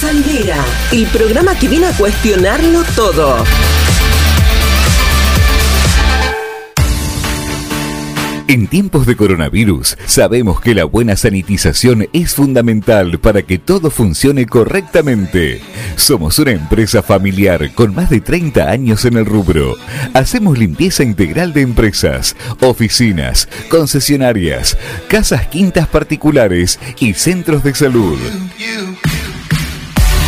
Sandera, el programa que viene a cuestionarlo todo. En tiempos de coronavirus, sabemos que la buena sanitización es fundamental para que todo funcione correctamente. Somos una empresa familiar con más de 30 años en el rubro. Hacemos limpieza integral de empresas, oficinas, concesionarias, casas quintas particulares y centros de salud.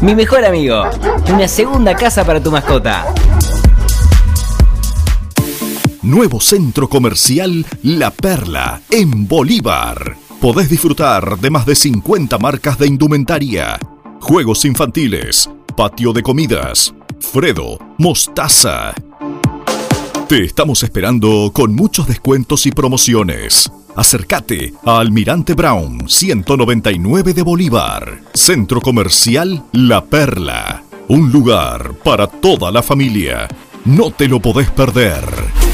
Mi mejor amigo, una segunda casa para tu mascota. Nuevo centro comercial La Perla en Bolívar. Podés disfrutar de más de 50 marcas de indumentaria, juegos infantiles, patio de comidas, Fredo, Mostaza. Te estamos esperando con muchos descuentos y promociones. Acércate a Almirante Brown 199 de Bolívar. Centro Comercial La Perla. Un lugar para toda la familia. No te lo podés perder.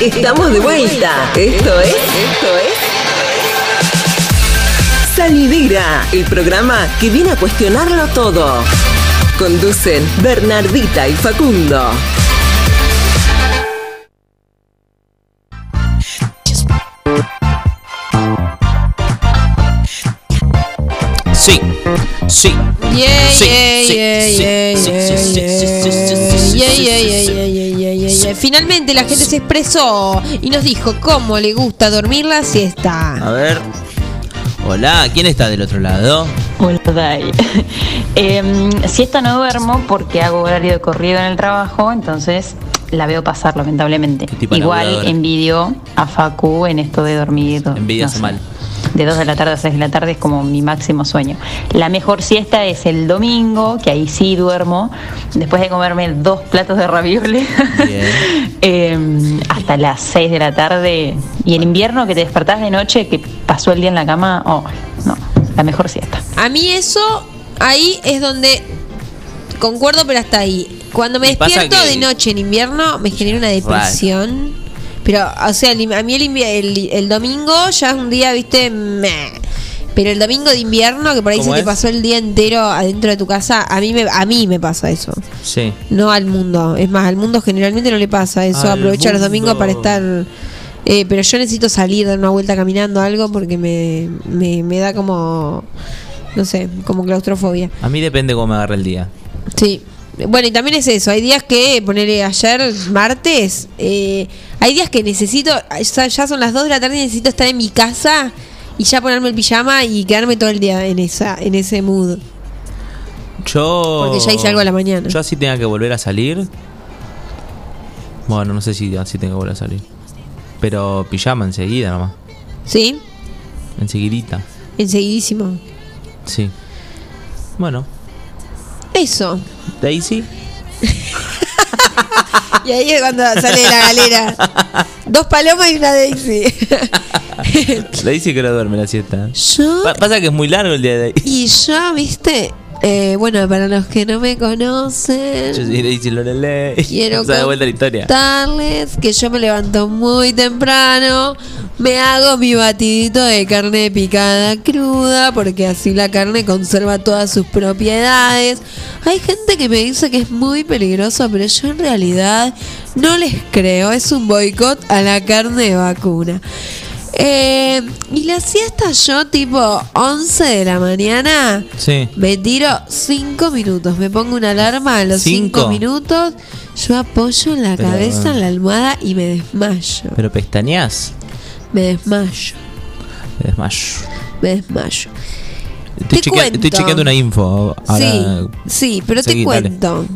Estamos de vuelta. Esto es. Esto es. Salidera, el programa que viene a cuestionarlo todo. Conducen Bernardita y Facundo. Sí, sí. Yeah, Sí, yeah, sí, yeah, sí, yeah, sí, yeah, sí, sí, yeah, sí, sí, sí, sí, yeah, sí, yeah, sí, yeah, sí. yeah, yeah, yeah, yeah, yeah. Finalmente la gente se expresó y nos dijo cómo le gusta dormir la siesta. A ver. Hola, ¿quién está del otro lado? Hola, Dai. Em, siesta no duermo porque hago horario de corrido en el trabajo, entonces la veo pasar, lamentablemente. Igual envidio a Facu en esto de dormir. Envidia no sé, mal. De 2 de la tarde a 6 de la tarde es como mi máximo sueño. La mejor siesta es el domingo, que ahí sí duermo, después de comerme dos platos de ravioles. Em, hasta las 6 de la tarde. Y en invierno que te despertás de noche, que pasó el día en la cama, oh, no, la mejor siesta. A mí eso, ahí es donde concuerdo, pero hasta ahí. Cuando me despierto que- de noche en invierno me genera una depresión. Pero, o sea, el- a mí el, el, el domingo ya es un día, viste, meh. Pero el domingo de invierno, que por ahí se ¿Cómo te pasó el día entero adentro de tu casa, a mí me, a mí me pasa eso. Sí. No al mundo. Es más, al mundo generalmente no le pasa eso. Al Aprovecha los domingos para estar. eh, pero yo necesito salir, dar una vuelta caminando algo porque me, me, me da como. No sé, como claustrofobia. A mí depende cómo me agarre el día. Sí. Bueno, y también es eso. Hay días que, ponerle ayer, martes, eh, hay días que necesito. Ya son las 2 de la tarde y necesito estar en mi casa y ya ponerme el pijama y quedarme todo el día en esa en ese mood. Yo. Porque ya hice algo a la mañana. Yo así tenga que volver a salir. Bueno, no sé si así tengo que volver a salir. Pero pijama enseguida nomás. ¿Sí? Enseguidita. Enseguidísimo. Sí. Bueno, Eso. Daisy. Y ahí es cuando sale de la galera. Dos palomas y una Daisy. Daisy que no duerme la siesta. Yo. Pa- pasa que es muy largo el día de Daisy. Y yo, viste. Eh, bueno, para los que no me conocen. Yo soy Daisy Lorelei. Quiero O sea, de vuelta a la historia. contarles que yo me levanto muy temprano, me hago mi batidito de carne picada cruda, porque así la carne conserva todas sus propiedades. Hay gente que me dice que es muy peligroso, pero yo en realidad no les creo, es un boicot a la carne de vacuna. Eh, y la siesta yo tipo 11 de la mañana Sí. me tiro 5 minutos, me pongo una alarma a los 5 ¿Cinco? minutos, yo apoyo la Pero, cabeza en la almohada y me desmayo. Pero pestañas. Me desmayo, Me desmayo. me desmayo. Estoy, Te estoy cuento. chequeando una info. Ahora, sí, sí, pero seguí, te dale. cuento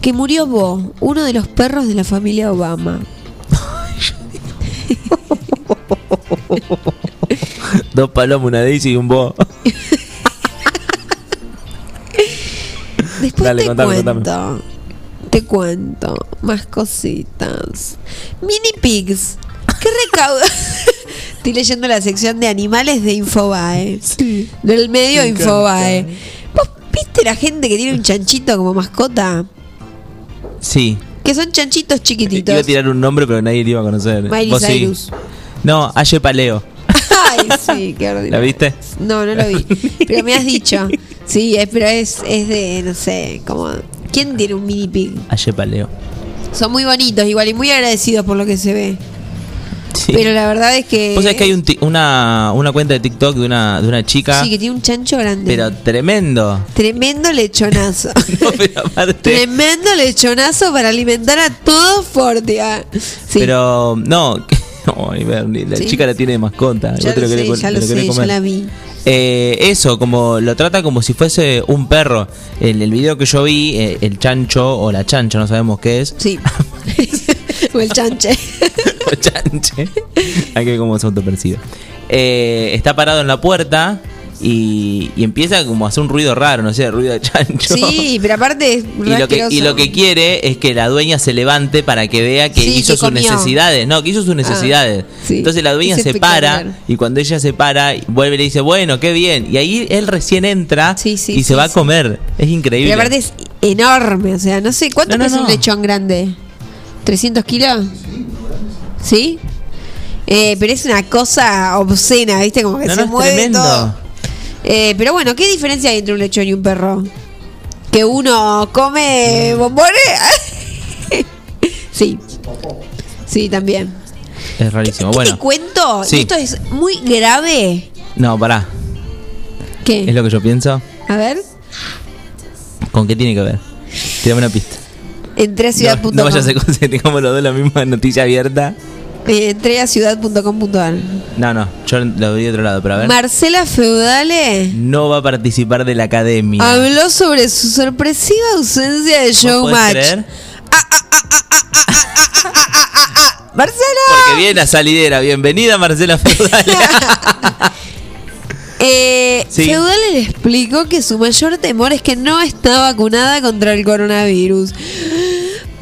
que murió Bo, uno de los perros de la familia Obama. Dos palomas, una Daisy y un bo. Después Dale, te contame, cuento. contame. Te cuento más cositas. Mini pigs. ¿Qué recauda? Estoy leyendo la sección de animales de Infobae. Del medio Me Infobae. ¿Vos viste la gente que tiene un chanchito como mascota? Sí. Que son chanchitos Iba chiquititos. a tirar un nombre, pero nadie lo iba a conocer. Miley ¿Vos sí? No, Aye Paleo. Ay, sí, qué ordinario. ¿La viste? No, no lo vi. Pero me has dicho. Sí, es, pero es, es de, no sé, como... ¿Quién tiene un mini pig? Aye Paleo. Son muy bonitos igual y muy agradecidos por lo que se ve. Sí. Pero la verdad es que... Vos sabés que hay un una, una cuenta de TikTok de una, de una chica, Sí, que tiene un chancho grande. pero tremendo. Tremendo lechonazo. No, pero aparte. Tremendo lechonazo para alimentar a todo Fortia. Sí. Pero no, Bernie, la Sí. chica la tiene de mascota. ya lo querés sé, ya lo sé, comer. la vi. Eh, eso, como lo trata como si fuese un perro. En el video que yo vi, eh, el chancho o la chancha, no sabemos qué es. Sí. o el chanche. o chanche. Hay que ver cómo se autopercibe. Eh, está parado en la puerta y, y empieza como a hacer un ruido raro, no sé, ruido de chancho. Sí, pero aparte es Y lo, que, y lo que quiere es que la dueña se levante para que vea que Sí, hizo que sus comió. necesidades. No, que hizo sus necesidades. sí. Entonces la dueña Es se para y cuando ella se para, vuelve y le dice, bueno, qué bien. Y ahí él recién entra y se va a comer. Es increíble. Pero aparte es enorme, o sea, no sé, ¿cuánto No, no, pesa un no. lechón grande? ¿300 kilos? ¿Sí? Eh, pero es una cosa obscena, ¿viste? Como que se mueve tremendo. todo. Eh, pero bueno, ¿qué diferencia hay entre un lechón y un perro? Que uno come bombones. sí. Sí, también. Es rarísimo. ¿Qué Bueno, te cuento? Sí. Esto es muy grave. no, pará. ¿Qué? Es lo que yo pienso. A ver. ¿Con qué tiene que ver? Tírame una pista. Entré a No, ciudad.com. no vayas a hacer que tengamos los dos la misma noticia abierta. Eh, entré a ciudad.com.ar. No, no, yo lo vi de otro lado, pero a ver. Marcela Feudale no va a participar de la academia. habló sobre su sorpresiva ausencia de ¿Vos podés Showmatch. Marcela. Porque viene la salidera. Bienvenida, Marcela Feudale. Eh, Sí. Feudale le explicó que su mayor temor es que no está vacunada contra el coronavirus.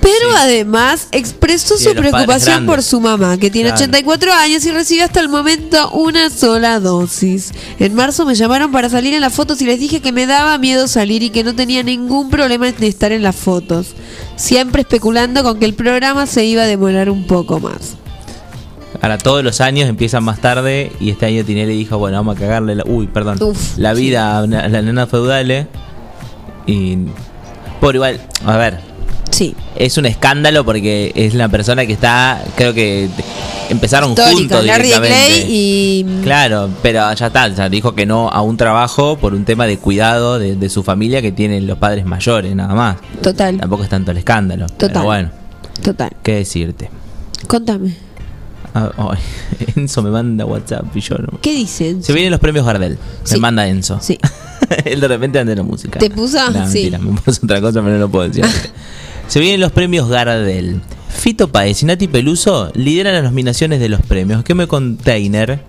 Pero además expresó Sí, su preocupación por su mamá, que tiene Claro. 84 años y recibió hasta el momento una sola dosis. En marzo me llamaron para salir en las fotos y les dije que me daba miedo salir y que no tenía ningún problema en estar en las fotos. Siempre especulando con que el programa se iba a demorar un poco más. Ahora todos los años empiezan más tarde y este año Tinelli dijo, bueno, vamos a cagarle la, uy, perdón, Uf, la vida a la nena feudale y por igual, a ver, Sí. es un escándalo porque es la persona que está, creo que empezaron Histórico, juntos directamente. Y Claro, pero ya está, ya dijo que no a un trabajo por un tema de cuidado de, de su familia que tienen los padres mayores, nada más. Total, Tampoco es tanto el escándalo. Total. Pero bueno, total. ¿qué decirte? Contame, Ah, ay, Enzo me manda WhatsApp y yo no. ¿qué dicen? Se vienen los premios Gardel. Sí. Me manda Enzo. Sí. Él de repente anda en la música. ¿Te puso? No, Sí. mentira, me puso otra cosa, pero no lo puedo decir. Se vienen los premios Gardel. Fito Paez y Nati Peluso lideran las nominaciones de los premios. Game Container.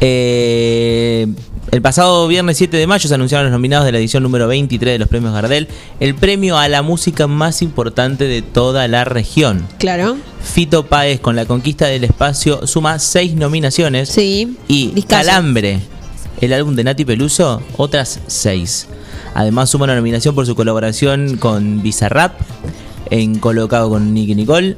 Eh, el pasado viernes 7 de mayo se anunciaron los nominados de la edición número 23 de los premios Gardel, el premio a la música más importante de toda la región. Claro. Fito Páez con la conquista del espacio suma seis nominaciones. Sí. Y. Calambre, el álbum de Nati Peluso, otras seis. Además suma una nominación por su colaboración con Bizarrap, en colocado con Nicky Nicole.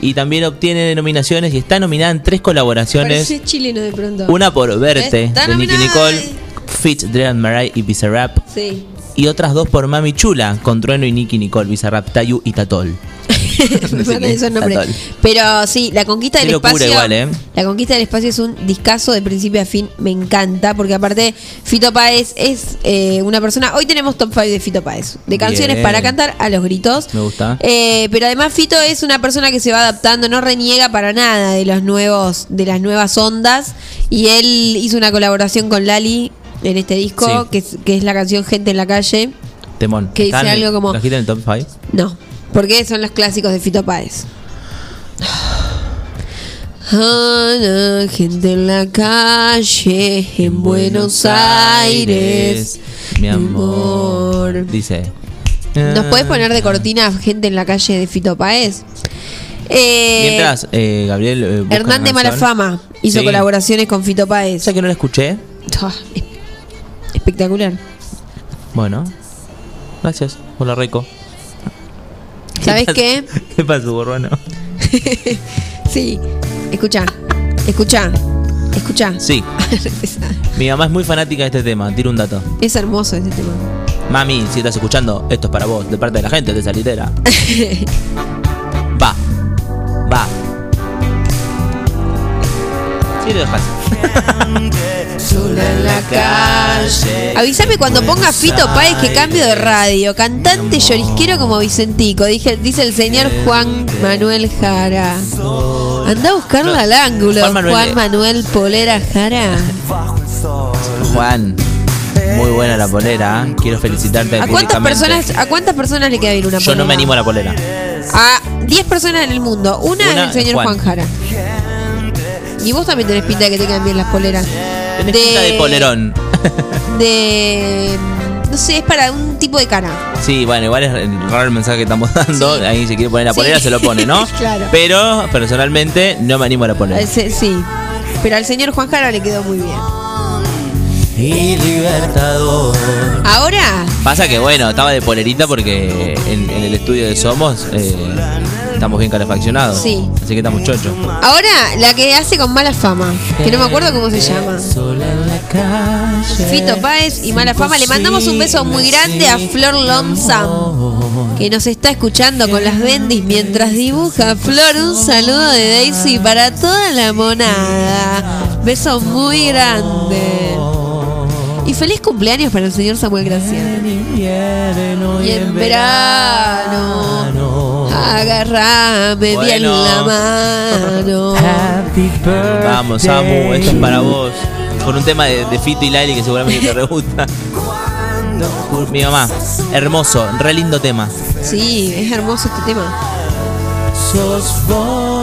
Y también obtiene nominaciones y está nominada en tres colaboraciones. Parece chileno de pronto. Una por Verte, Está de Nicky. Nicole, Fit, Dread Marai y Bizarrap. Sí. Y otras dos por Mami Chula, con Trueno y Nicky Nicole, Bizarrap, Tayu y Tatol. Pero sí, la conquista Qué del espacio. igual, ¿eh? La conquista del espacio es un discazo de principio a fin. Me encanta. Porque aparte, Fito Páez es eh, una persona. Hoy tenemos top 5 de Fito Páez. De canciones Bien. para cantar a los gritos. Me gusta. Eh, pero además Fito es una persona que se va adaptando, no reniega para nada de los nuevos, de las nuevas ondas. Y él hizo una colaboración con Lali en este disco, Sí. que, es, que es la canción Gente en la calle. Temón. Que dice ¿Están en- algo como- ¿Trajiste en el top 5? No, porque son los clásicos de Fito Páez. Ana, gente en la calle, en Buenos Aires, mi amor. Dice. ¿Nos podés poner de cortina gente en la calle de Fito Páez? Eh, Mientras, eh, Gabriel. eh, Hernán de Mala canción. Fama hizo Sí. colaboraciones con Fito Páez. ¿Sabes que no la escuché? Ah, es- Espectacular. Bueno. Gracias por la reco. ¿Sabes qué? ¿Qué pasó, Borrano? Sí. Escucha, escucha, escucha. Sí. Mi mamá es muy fanática de este tema. Tira un dato. Es hermoso este tema. Mami, si estás escuchando, esto es para vos, de parte de la gente de esa litera. Va. Va. Sí, lo dejas. Sola en la calle. Avísame cuando ponga Fito Páez que cambio de radio. Cantante llorisquero como Vicentico, dije, dice el señor Juan Manuel Jara. Anda a buscarla al ángulo, Juan Juan Manuel- Polera Jara. Juan, muy buena la polera. ¿eh? Quiero felicitarte ¿A cuántas personas, a cuántas personas le queda bien una Yo no polera? me animo a la polera. A 10 personas en el mundo. Una, Una es el señor Juan. Juan. Jara. Y vos también tenés pinta de que te quedan bien las poleras. Tenés pinta de polerón. De. No sé, es para un tipo de cara. Sí, bueno, igual es raro el mensaje que estamos dando. Ahí si quiere poner la Sí. polera, se lo pone, ¿no? Claro. Pero personalmente no me animo a la polera. Ese- sí. Pero al señor Juan Jara le quedó muy bien. Y libertador. Ahora, Pasa que bueno, estaba de polerita porque en, en el estudio de Somos eh, estamos bien calefaccionados. Sí. Así que estamos chochos. ahora la que hace con mala fama, que no me acuerdo cómo se llama. Fito Páez y Mala Fama. Le mandamos un beso muy grande a Flor Lonesome, que nos está escuchando con las bendis mientras dibuja. Flor, un saludo de Daisy para toda la monada. Beso muy grande. Y feliz cumpleaños para el señor Samuel Graciano. Y en verano, agárrame bien la mano. Vamos, Samu, esto es para vos. Con un tema de, de Fito y Lali que seguramente te re gusta. Mi mamá, hermoso, re lindo tema. Sí, es hermoso este tema. Sos vos.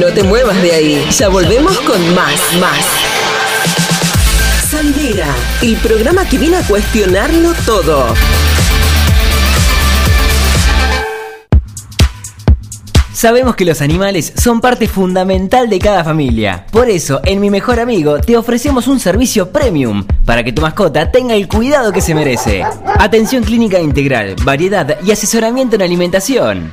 No te muevas de ahí. Ya volvemos con más, más. Salidera, el programa que viene a cuestionarlo todo. Sabemos que los animales son parte fundamental de cada familia. Por eso, en Mi Mejor Amigo te ofrecemos un servicio premium para que tu mascota tenga el cuidado que se merece. Atención clínica integral, variedad y asesoramiento en alimentación.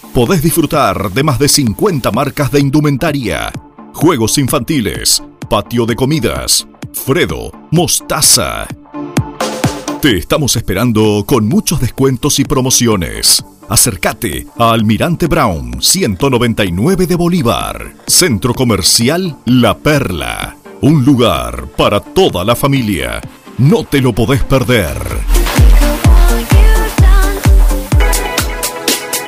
Podés disfrutar de más de 50 marcas de indumentaria, juegos infantiles, patio de comidas, Fredo, Mostaza. Te estamos esperando con muchos descuentos y promociones. Acércate a Almirante Brown 199 de Bolívar. Centro Comercial La Perla. Un lugar para toda la familia. No te lo podés perder.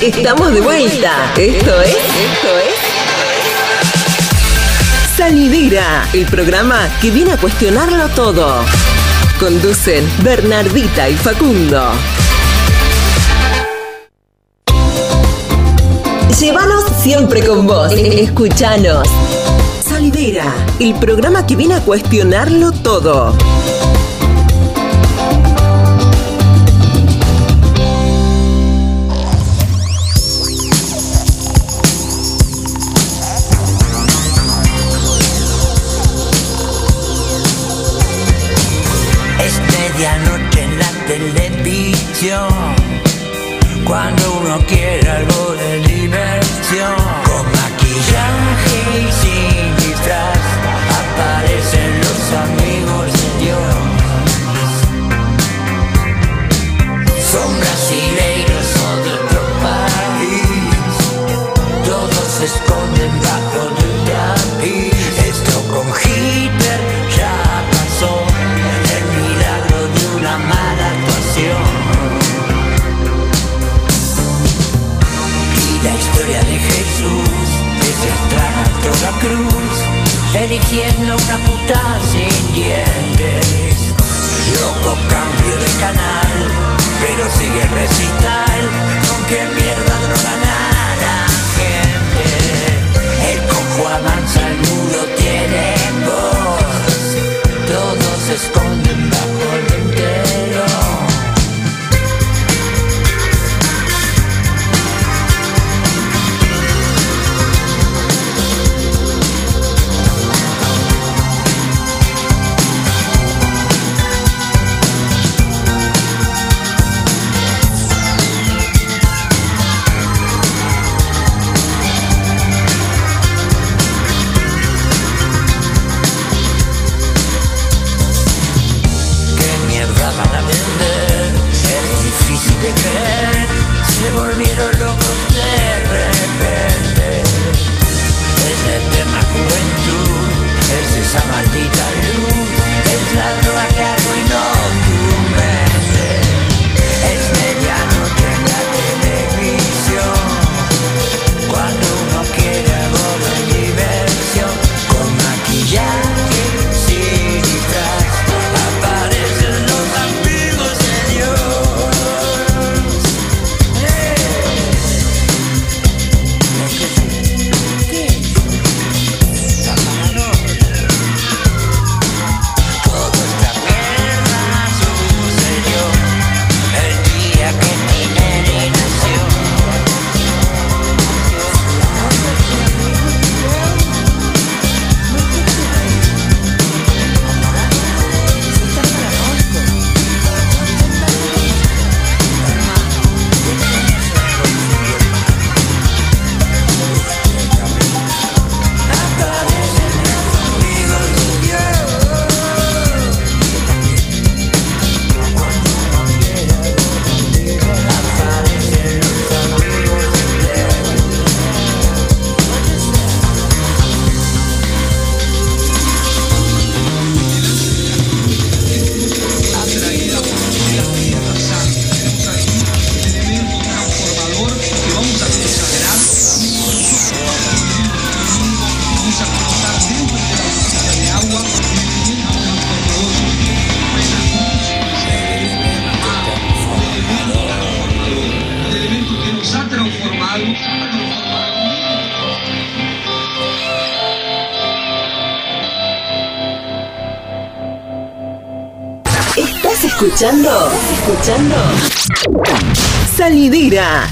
Estamos de vuelta. Esto es. Esto es. Salidera, el programa que viene a cuestionarlo todo. Conducen Bernardita y Facundo. Llévanos siempre con vos. Escuchanos. Salidera, el programa que viene a cuestionarlo todo.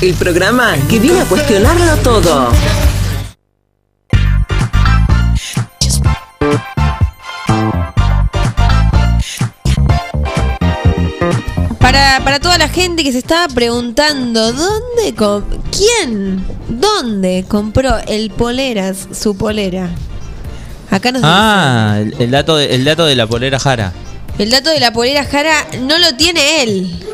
El programa que viene a cuestionarlo todo. Para, para toda la gente que se estaba preguntando, ¿dónde com- ¿Quién? ¿Dónde compró el poleras, su polera? Acá nos Ah, el, el dato de, el dato de la polera Jara. el dato de la polera Jara no lo tiene él.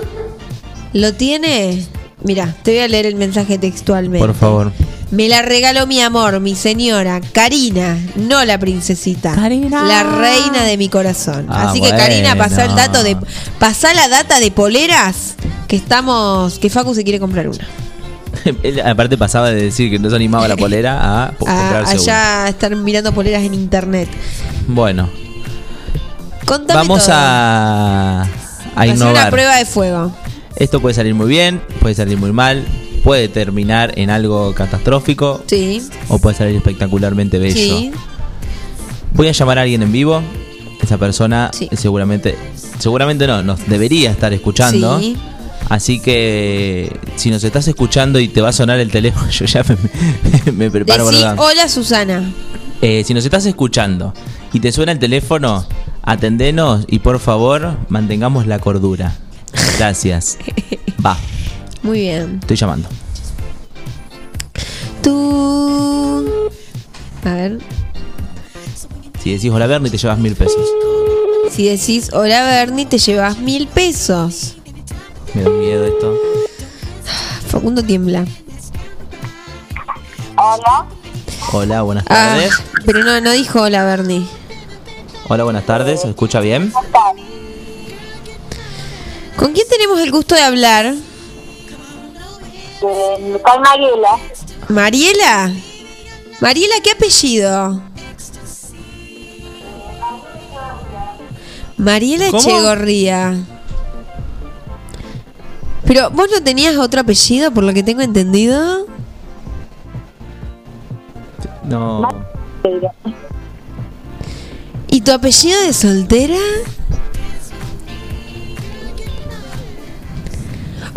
Lo tiene. Mira, te voy a leer el mensaje textualmente. Por favor. Me la regaló mi amor, mi señora, Karina, no la princesita. La reina de mi corazón. Ah, Así que Karina, pasá el dato de. Pasá la data de poleras que estamos. que Facu se quiere comprar una. Él aparte pasaba de decir que no se animaba la polera a po- A, comprarse una. allá estar mirando poleras en internet. Bueno, Contame vamos todo. a, a Hacer una innovar. prueba de fuego. Esto puede salir muy bien, puede salir muy mal, puede terminar en algo catastrófico Sí. o puede salir espectacularmente bello. Sí. Voy a llamar a alguien en vivo. Esa persona seguramente, seguramente no, nos debería estar escuchando. Sí. Así que si nos estás escuchando y te va a sonar el teléfono, yo ya me, me preparo Decí, para hola Susana. Eh, si nos estás escuchando y te suena el teléfono, atendenos y por favor mantengamos la cordura. Gracias. Va, Muy bien. estoy llamando. Tú. A ver. Si decís hola Bernie te llevas mil pesos. Si decís hola Bernie, te llevas mil pesos. Me da miedo esto. Facundo tiembla. Hola. Hola, buenas Ah, tardes. pero no, no dijo hola Bernie. Hola, buenas tardes. ¿Se escucha bien? ¿Con quién tenemos el gusto de hablar? Eh, con Mariela. ¿Mariela? Mariela, ¿qué apellido? Mariela ¿Cómo? Echegorría. Pero vos no tenías otro apellido, por lo que tengo entendido. No. ¿Y tu apellido de soltera?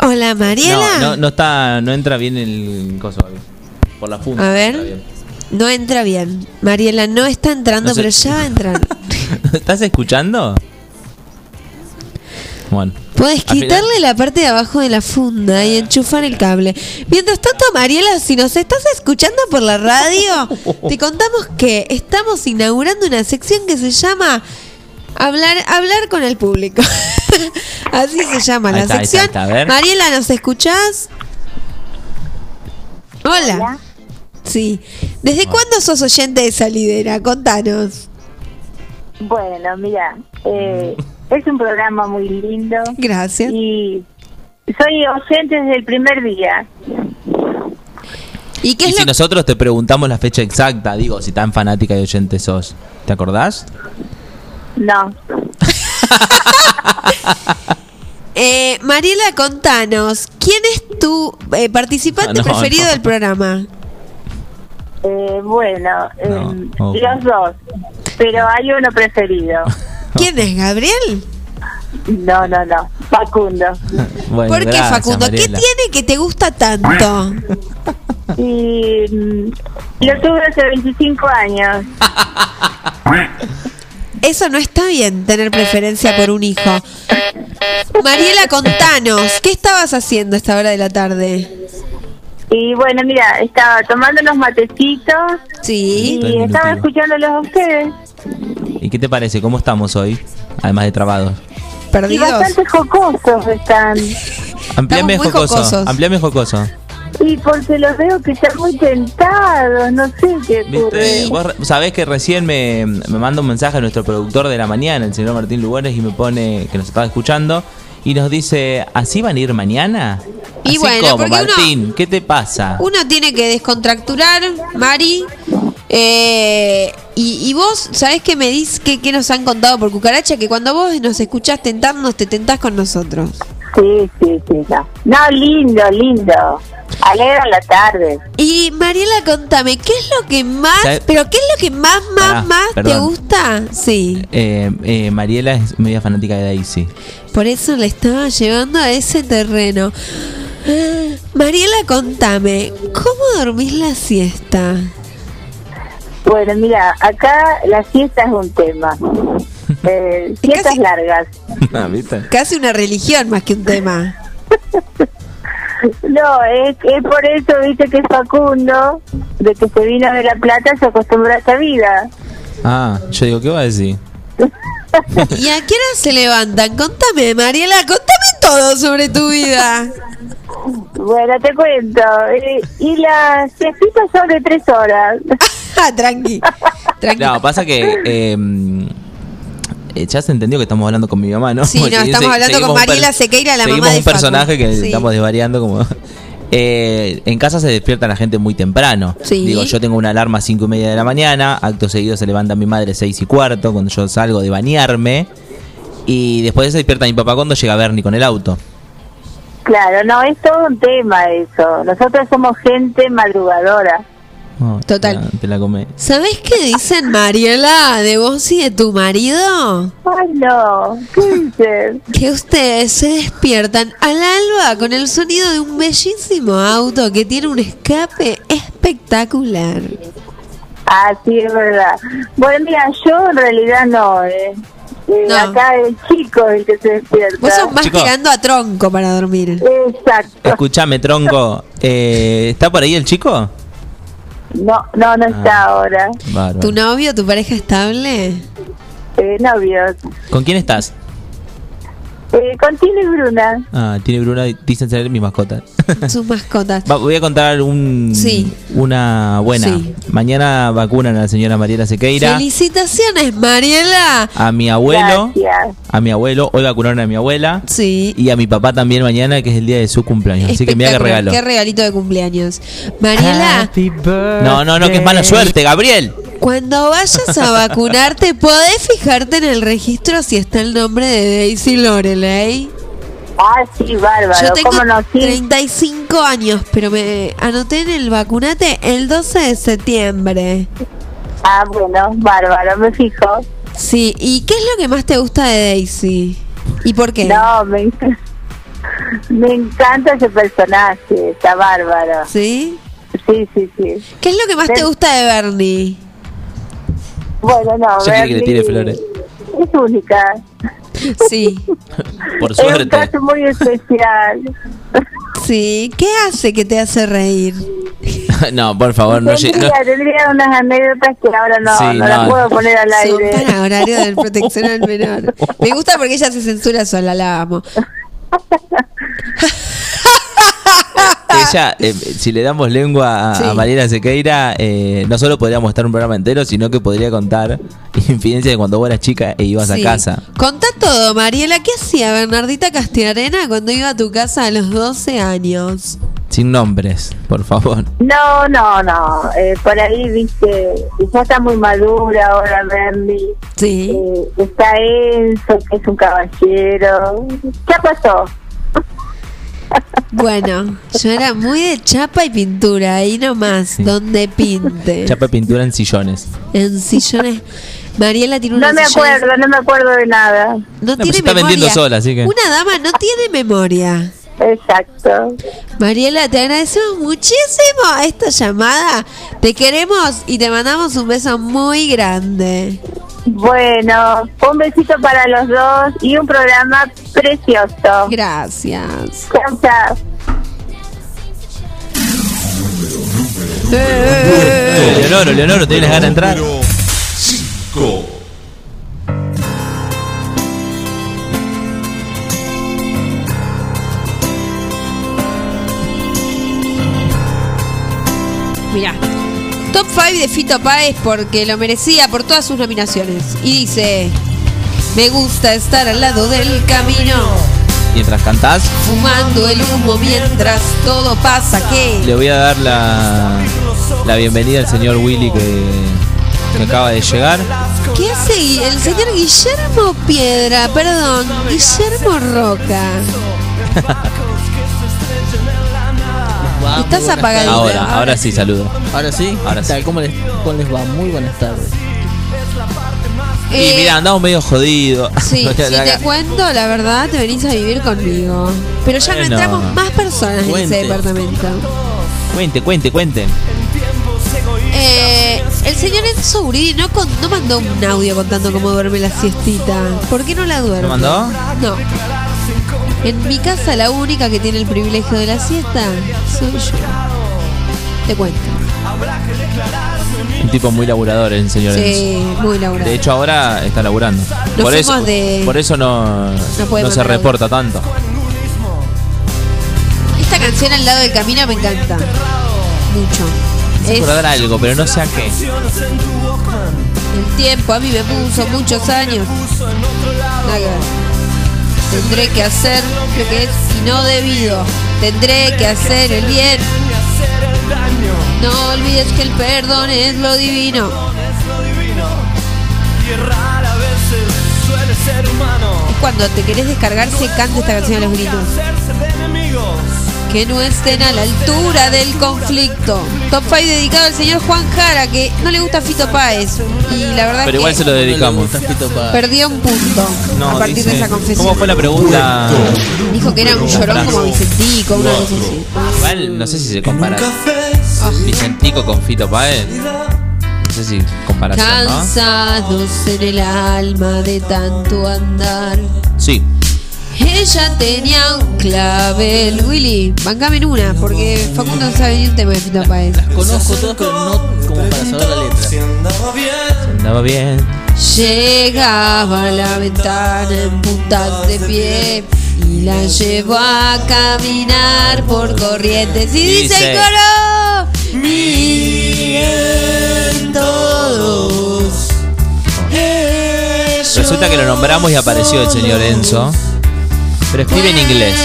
Hola, Mariela. No, no, no está, no entra bien el coso. Por la punta. A ver. No entra bien. Mariela no está entrando, No sé. pero ya va a entrar. ¿Estás escuchando? Bueno. Puedes final- quitarle la parte de abajo de la funda y enchufar el cable. Mientras tanto, Mariela, si nos estás escuchando por la radio, te contamos que estamos inaugurando una sección que se llama Hablar, hablar con el público. Así se llama Ahí la está, está, sección. está, a ver. Mariela, ¿nos escuchás? Hola. Sí. ¿Desde cuándo sos oyente de Salidera? Contanos. Bueno, mira, eh, es un programa muy lindo. Gracias. Y soy oyente desde el primer día. ¿Y qué Y si nosotros te preguntamos la fecha exacta, digo, si tan fanática y oyente sos, ¿te acordás? No. Eh, Mariela, contanos, ¿quién es tu eh, participante No, preferido no. del programa? Eh, bueno, eh, los dos. Pero hay uno preferido. ¿Quién es, Gabriel? No, no, no. Facundo. Bueno, ¿Por qué, gracias, Facundo? ¿Qué tiene que te gusta tanto? Y mm, lo tuve hace 25 años. Eso no está bien, tener preferencia por un hijo. Mariela, contanos, ¿qué estabas haciendo a esta hora de la tarde? Y bueno, mira, estaba tomando unos matecitos. Sí. Y estaba escuchándolos a ustedes. ¿Y qué te parece? ¿Cómo estamos hoy? Además de trabados. Y ¿Perdidos? bastante jocosos están. Ampliame jocoso. jocosos. Ampliame jocoso. Y porque los veo que están muy tentados, no sé qué ocurre. ¿Viste? Vos sabés que recién me, me manda un mensaje a nuestro productor de la mañana, el señor Martín Lugones, y me pone que nos estaba escuchando. Y nos dice, ¿así van a ir mañana? Y ¿Así bueno, cómo, porque uno- Martín? ¿Qué te pasa? Uno tiene que descontracturar, Mari. Eh, y, y vos, ¿sabés qué me dices? ¿Qué, qué nos han contado por cucaracha? Que cuando vos nos escuchás tentarnos, te tentás con nosotros. Sí, sí, sí, no. No, lindo, lindo. Alegra la tarde. Y Mariela, contame, ¿qué es lo que más, pero qué es lo que más, más, Pará, más te gusta? Sí. Eh, eh, Mariela es media fanática de Daisy. Por eso le estaba llevando a ese terreno. Ah, Mariela, contame, ¿cómo dormís la siesta? Bueno, mira, acá la siesta es un tema. Eh, siestas largas. Ah, ¿viste? Casi una religión más que un tema. No, es, es por eso, viste, que Facundo, de que se vino de La Plata, se acostumbró a esta vida. Ah, yo digo, ¿qué va a decir? ¿Y a qué hora se levantan? Contame, Mariela, contame todo sobre tu vida. Bueno, te cuento. eh, y las siestitas son de tres horas. Ah, Tranqui. Tranqui. No, pasa que. eh, eh, ya se entendió que estamos hablando con mi mamá, ¿no? Sí, no, estamos se- hablando con Mariela Sequeira, la seguimos mamá de un personaje Facu. que Sí. estamos desvariando como... Eh, en casa se despierta la gente muy temprano. Sí. Digo, yo tengo una alarma a cinco y media de la mañana, acto seguido se levanta mi madre seis y cuarto cuando yo salgo de bañarme. Y después se despierta mi papá cuando llega Bernie con el auto. Claro, no, es todo un tema eso. Nosotros somos gente madrugadora. Oh, Total. Te la, te la comé. ¿Sabés qué dicen, Mariela, de vos y de tu marido? Ay, no. ¿Qué dices? Que ustedes se despiertan al alba con el sonido de un bellísimo auto que tiene un escape espectacular. Ah, sí, es verdad. Bueno, mira, yo en realidad no, eh. Eh, No. Acá el chico el que se despierta. Vos sos más Chico. tirando a tronco para dormir. Exacto. Escuchame, tronco. eh, ¿Está por ahí el chico? No, no, no está Ah. ahora. Bárbaro. ¿Tu novio, tu pareja estable? Eh, novios. ¿Con quién estás? Eh, con Tina y Bruna. Ah, tiene Bruna, dicen ser mis mascotas. Sus mascotas. Va, voy a contar un, Sí. una buena. Sí. Mañana vacunan a la señora Mariela Sequeira, Felicitaciones, Mariela. a mi abuelo, Gracias. a mi abuelo, hoy vacunaron a mi abuela Sí. y a mi papá también mañana, que es el día de su cumpleaños. Así que mira qué regalo. Qué regalito de cumpleaños. Mariela, No, no, no, que es mala suerte, Gabriel. Cuando vayas a vacunarte, ¿podés fijarte en el registro si está el nombre de Daisy Loreley? Ah, sí, bárbaro. Yo tengo ¿Cómo no? Sí. 35 años, pero me anoté en el vacunate el 12 de septiembre. Ah, bueno, bárbaro, me fijo. Sí, ¿y qué es lo que más te gusta de Daisy? ¿Y por qué? No, me, me encanta ese personaje, está bárbaro. ¿Sí? Sí, sí, sí. ¿Qué es lo que más te gusta de Bernie? Bueno, no, Ya quiere que le tire Bernie flores. Es única. Sí, Por Es un suerte. caso muy especial. sí. ¿Qué hace que te hace reír? no, por favor, no, tendría, no- tendría unas anécdotas que ahora no, Sí, no, las no. puedo poner al Son aire. para horario de protección al menor. Me gusta porque ella se censura sola, la amo. ella, eh, si le damos lengua a, Sí. a Mariela Sequeira, eh, no solo podríamos estar un programa entero, sino que podría contar infidencias de cuando vos eras chica e ibas Sí. a casa. Contá todo, Mariela. ¿Qué hacía Bernardita Castiarena cuando iba a tu casa a los 12 años? Sin nombres, por favor. No, no, no. Eh, por ahí, viste, ya está muy madura ahora Bernie. Sí. Eh, está Enzo, que es un caballero. ¿Qué pasó? Bueno, yo era muy de chapa y pintura, ahí nomás, Sí. donde pinte. Chapa de pintura en sillones. En sillones. Mariela tiene No unos me sillones- acuerdo, no me acuerdo de nada. No, No, tiene pues se está memoria. vendiendo sola, así que- Una dama no tiene memoria. Exacto. Mariela, te agradecemos muchísimo esta llamada. Te queremos y te mandamos un beso muy grande. Bueno, un besito para los dos y un programa precioso. Gracias. Chao, chao. Leonoro, Leonoro, ¿tienes ganas de entrar? Número 5. Mira, top 5 de Fito Páez porque lo merecía por todas sus nominaciones. Y dice: Me gusta estar al lado del camino, Mientras cantás, fumando el humo mientras todo pasa. que le voy a dar la, la bienvenida al señor Willy que, que acaba de llegar. ¿Qué hace el señor Guillermo Piedra? Perdón, Guillermo Roca. Va, Estás apagadito. Ahora, ahora sí, saludo. Ahora sí. Ahora sí. ¿Cómo les, cómo les va? Muy buenas tardes. Eh, y mira, andamos medio jodidos. Sí, si te cuento la verdad, te venís a vivir conmigo. Pero ya no Bueno. entramos más personas en ese departamento. Cuente, cuente, cuente. Eh, el señor Enzo Uri no, con- no mandó un audio contando cómo duerme la siestita. ¿Por qué no la duerme? ¿Lo mandó? No. En mi casa la única que tiene el privilegio de la siesta soy yo. Te cuento. Un tipo muy laburador el señor Enzo. Sí, muy laburado. De hecho ahora está laburando. Nos por eso, de- por eso no, No puede no se reporta tanto. Esta canción al lado del camino me encanta. Mucho. Es algo, pero no sé a qué. el tiempo, a mí me puso muchos años. Nada que ver. Tendré que hacer lo que es y no debido. Tendré que hacer el bien. No olvides que el perdón es lo divino. Es cuando te querés descargar se canta esta canción a los gritos. Que no estén a la altura del conflicto. Top 5 dedicado al señor Juan Jara, que no le gusta Fito Páez. Y la verdad Pero que igual se lo dedicamos. perdió un punto No, a partir dice- de esa confesión. ¿Cómo fue la pregunta? Dijo que era un llorón como Vicentico, una cosa así. Igual no sé si se compara Vicentico con Fito Páez. No sé si comparación, ¿no? Cansados en el alma de tanto andar. Sí. Ella tenía un clavel. Willy, bancame en una, porque Facundo no sabe ni un tema de Fito Páez. Conozco todas, pero no como para saber la letra. Andaba bien. Llegaba a la ventana en puntas de pie y la llevó a caminar por corrientes. Y dice el coro: Miren todos. Resulta que lo nombramos y apareció el señor Enzo. Pero escribe en inglés.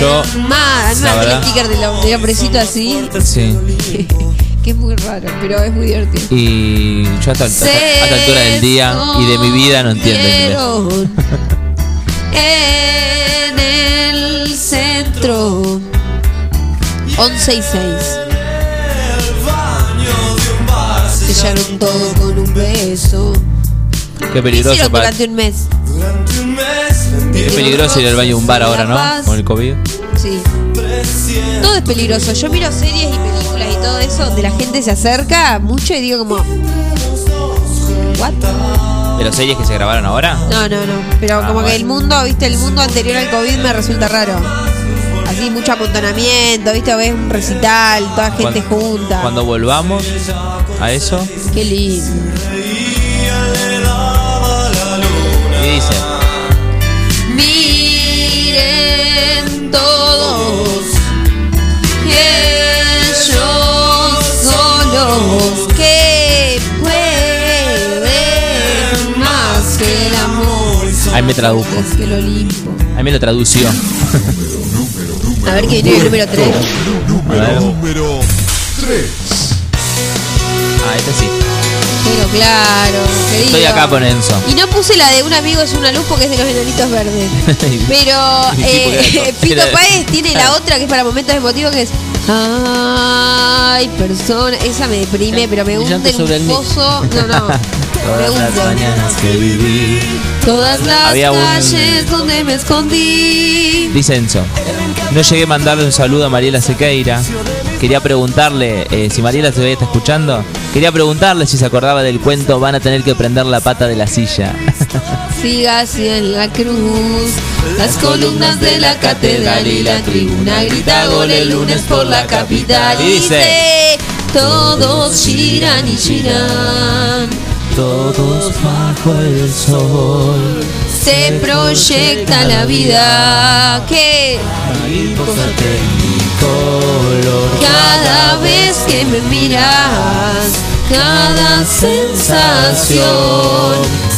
Yo, más, la verdad- sticker del del hombrecito así, Sí. que es muy raro, pero es muy divertido. Y yo hasta, hasta, a esta altura del día y de mi vida no entiendo inglés. En el centro 11 y 6 Sellaron todo con un beso Qué ¿Qué peligroso para, durante un mes? qué peligroso ir al baño de un bar ahora. ¿no? Con el COVID. Sí Todo es peligroso Yo miro series y películas y todo eso Donde la gente se acerca mucho y digo como ¿What? ¿De las series que se grabaron ahora? No, no, no. Pero Ah, como que el mundo, viste, el mundo anterior al COVID me resulta raro. Así mucho amontonamiento, viste, ves un recital, toda gente Cuando- junta. Cuando volvamos a eso, Qué lindo. Que pueden más que el amor. ahí me tradujo. Es que lo limpo. Ahí me lo tradució. A ver qué viene el número 3. A ver. Número 3. Ah, este sí. Pero claro, querido. Estoy acá con Enzo. Y no puse la de un amigo es una luz porque es de los enanitos verdes. Pero eh, Pito Páez tiene la otra que es para momentos emotivos que es Ay, persona, esa me deprime, pero me hunde sobre el un pozo. No, no. me Todas las hunde. mañanas que viví. Todas las Había un- calles donde me escondí. Dice Enzo. No llegué a mandarle un saludo a Mariela Sequeira. Quería preguntarle eh, si Mariela se está escuchando. Quería preguntarle si se acordaba del cuento Van a tener que prender la pata de la silla. Siga así en la cruz. Las columnas de la catedral y la tribuna grita gol el lunes por la capital. Y dice, todos giran y giran. Todos bajo el sol. Se proyecta la vida que cada vez que me miras, cada sensación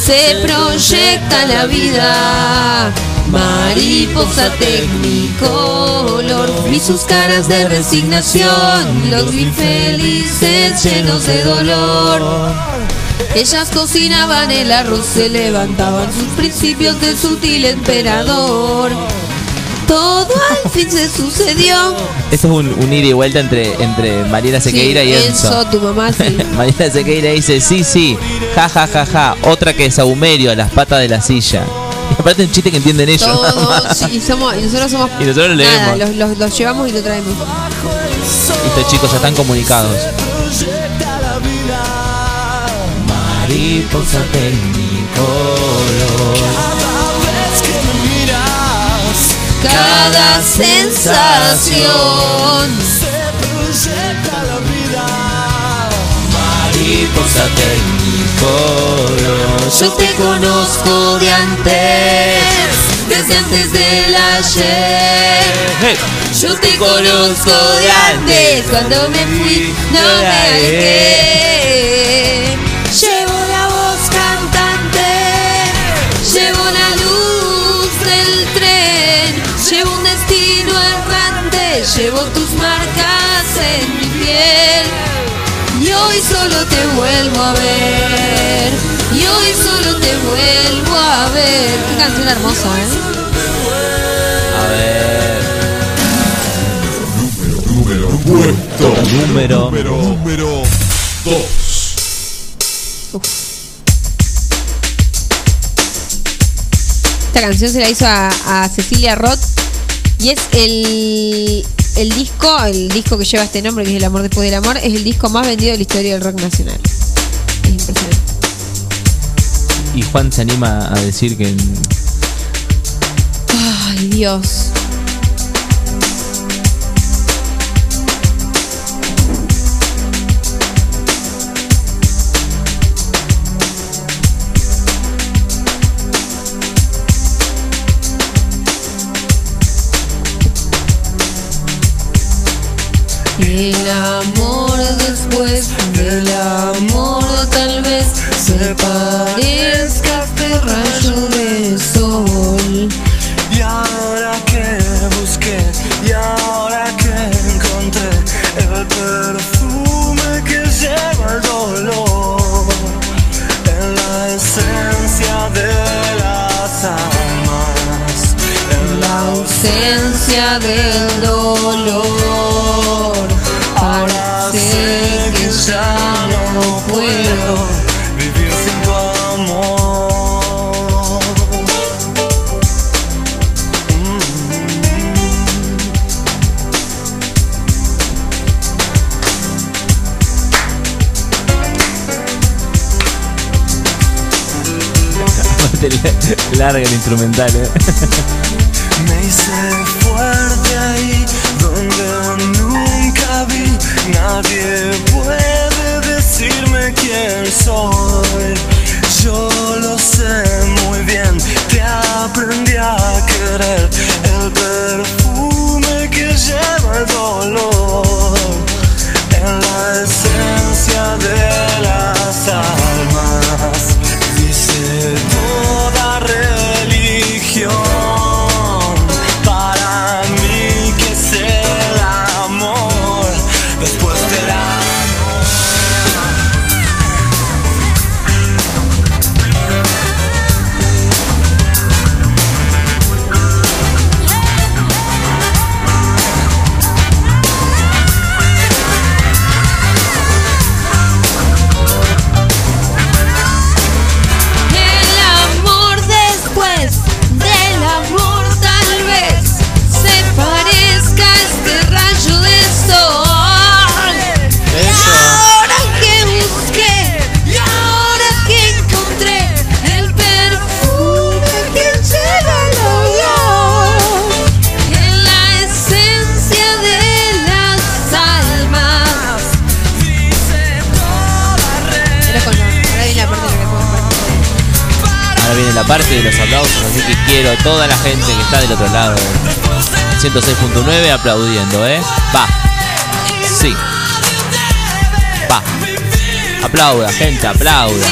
se proyecta la vida. Mariposa tecnicolor, vi sus caras de resignación, los vi felices llenos de dolor. Ellas cocinaban el arroz, se levantaban sus principios del sutil emperador. Todo al fin se sucedió. Esto es un, un ida y vuelta entre, entre Mariela Sequeira Sí, y Enzo. Enzo, tu mamá, sí. Mariela Sequeira dice, sí, sí, ja, ja, ja, ja. Otra que es Saumerio, a las patas de la silla. Y aparte un chiste que entienden ellos. Todos, y, somos, y nosotros somos. Y nosotros lo nada, leemos. los, los- los llevamos y lo traemos. Listo chicos, ya están comunicados. Mariposa sensación. Mariposa Technicolor. Yo te conozco de antes, desde antes del ayer. Yo te conozco de antes, cuando me fui no me alejé. Llevo tus marcas en mi piel. Y hoy solo te vuelvo a ver. Y hoy solo te vuelvo a ver. Qué canción hermosa, ¿eh? A ver. Número, puesto. Número. Número 2. Esta canción se la hizo a, a Cecilia Roth. Y es el, el disco, el disco que lleva este nombre, que es El amor después del amor, es el disco más vendido de la historia del rock nacional. Es impresionante. Y Juan se anima a decir que Ay, Dios. El amor después del amor tal vez se parezca a este rayo de sol. Y ahora que busqué, y ahora que encontré el perfume que lleva el dolor, en la esencia de las almas, en la ausencia del dolor. Larga el instrumental, ¿eh? Me hice fuerte ahí donde nunca vi. Nadie puede decirme quién soy. Yo lo sé aplaudiendo, ¿eh? Va. Sí. Va. Aplauda, gente, aplauda.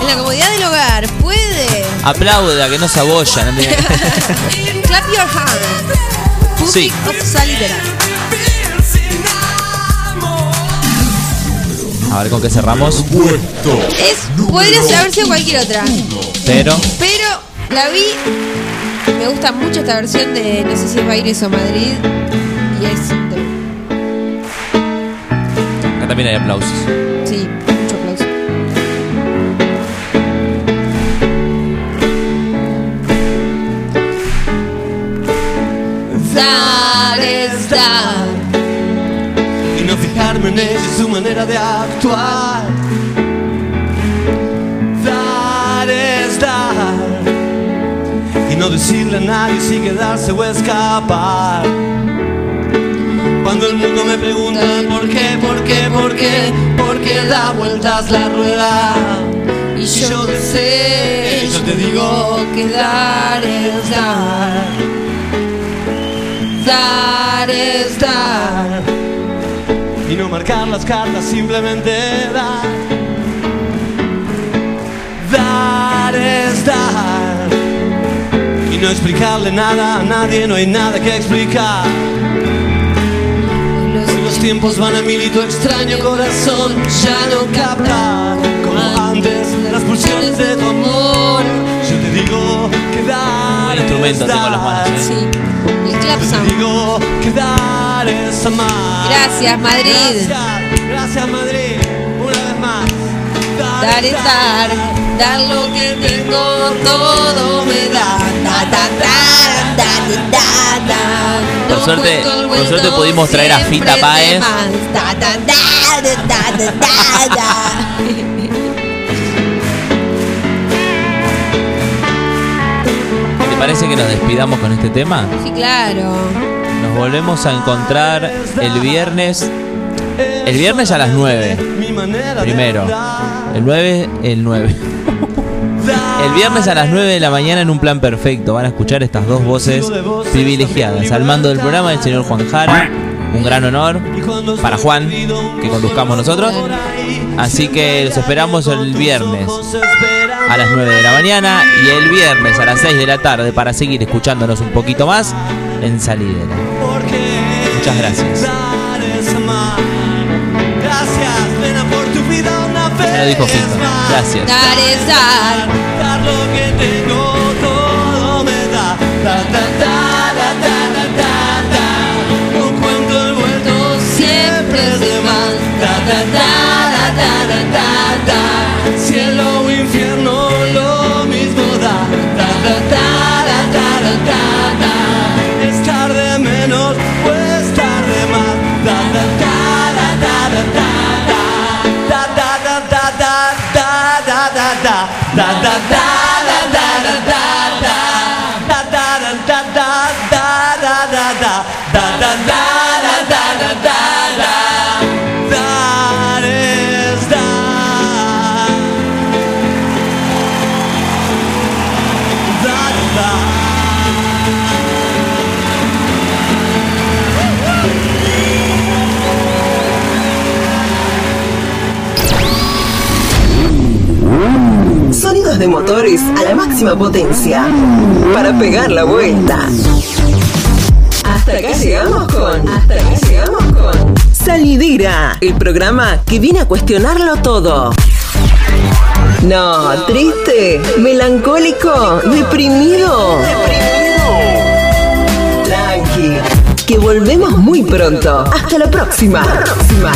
En la comodidad del hogar, puede. Aplauda, que no se abollan. Clap your hands. Sí. A ver con qué cerramos. Es, podría haber sido cualquier otra. Pero. Pero la vi Me gusta mucho esta versión de no sé si es Baires o Madrid. Acá también hay aplausos. Sí, mucho aplauso. Dar es dar. Y no fijarme en ella y su manera de actuar. Dar es dar. Y no decirle a nadie si quedarse o escapar. Cuando el mundo me pregunta por qué, por qué, por qué, por qué da vueltas la rueda. Y yo te sé, yo te digo que dar es dar. Dar es dar. y no marcar las cartas, simplemente dar. Dar es dar. Y no explicarle nada a nadie, no hay nada que explicar. Tiempos van a mil y tu extraño corazón ya no capta como antes las pulsiones de tu amor. Yo te digo que dar Buen instrumento es dar. manos. Sí. El Yo te digo que dar es amar. Gracias, Madrid. Gracias, gracias Madrid. Una vez más. Dar es dar. Dar lo que tengo, todo me da. Da, da, da, da, da, da, da. Por suerte- por suerte pudimos traer a Fita da. ¿Te parece que nos despidamos con este tema? Sí, claro. Nos volvemos a encontrar el viernes. El viernes a las 9. Primero. El 9, el 9. El viernes a las 9 de la mañana en un plan perfecto van a escuchar estas dos voces privilegiadas. Al mando del programa el señor Juan Jara. Un gran honor para Juan que conduzcamos nosotros. Así que los esperamos el viernes a las 9 de la mañana y el viernes a las 6 de la tarde para seguir escuchándonos un poquito más en Salidera. Muchas gracias. Gracias, Ya lo dijo. Gracias. Dar es dar. Dar lo que tengo, todo me da. Da, da, da, da, da, da, da, da. No cuento el vuelto, Siempre es de más. Da, da, da, da, da, da, da, da. Cielo o infierno, lo mismo da. Da, da, da, da, da, da, da, da. Es tarde menos o es tarde más. Da, da, da, da, de motores a la máxima potencia para pegar la vuelta. Hasta acá llegamos con. Hasta acá llegamos con. Salidera, el programa que viene a cuestionarlo todo. No, triste, melancólico, deprimido. Tranqui, que volvemos muy pronto. Hasta la próxima. próxima.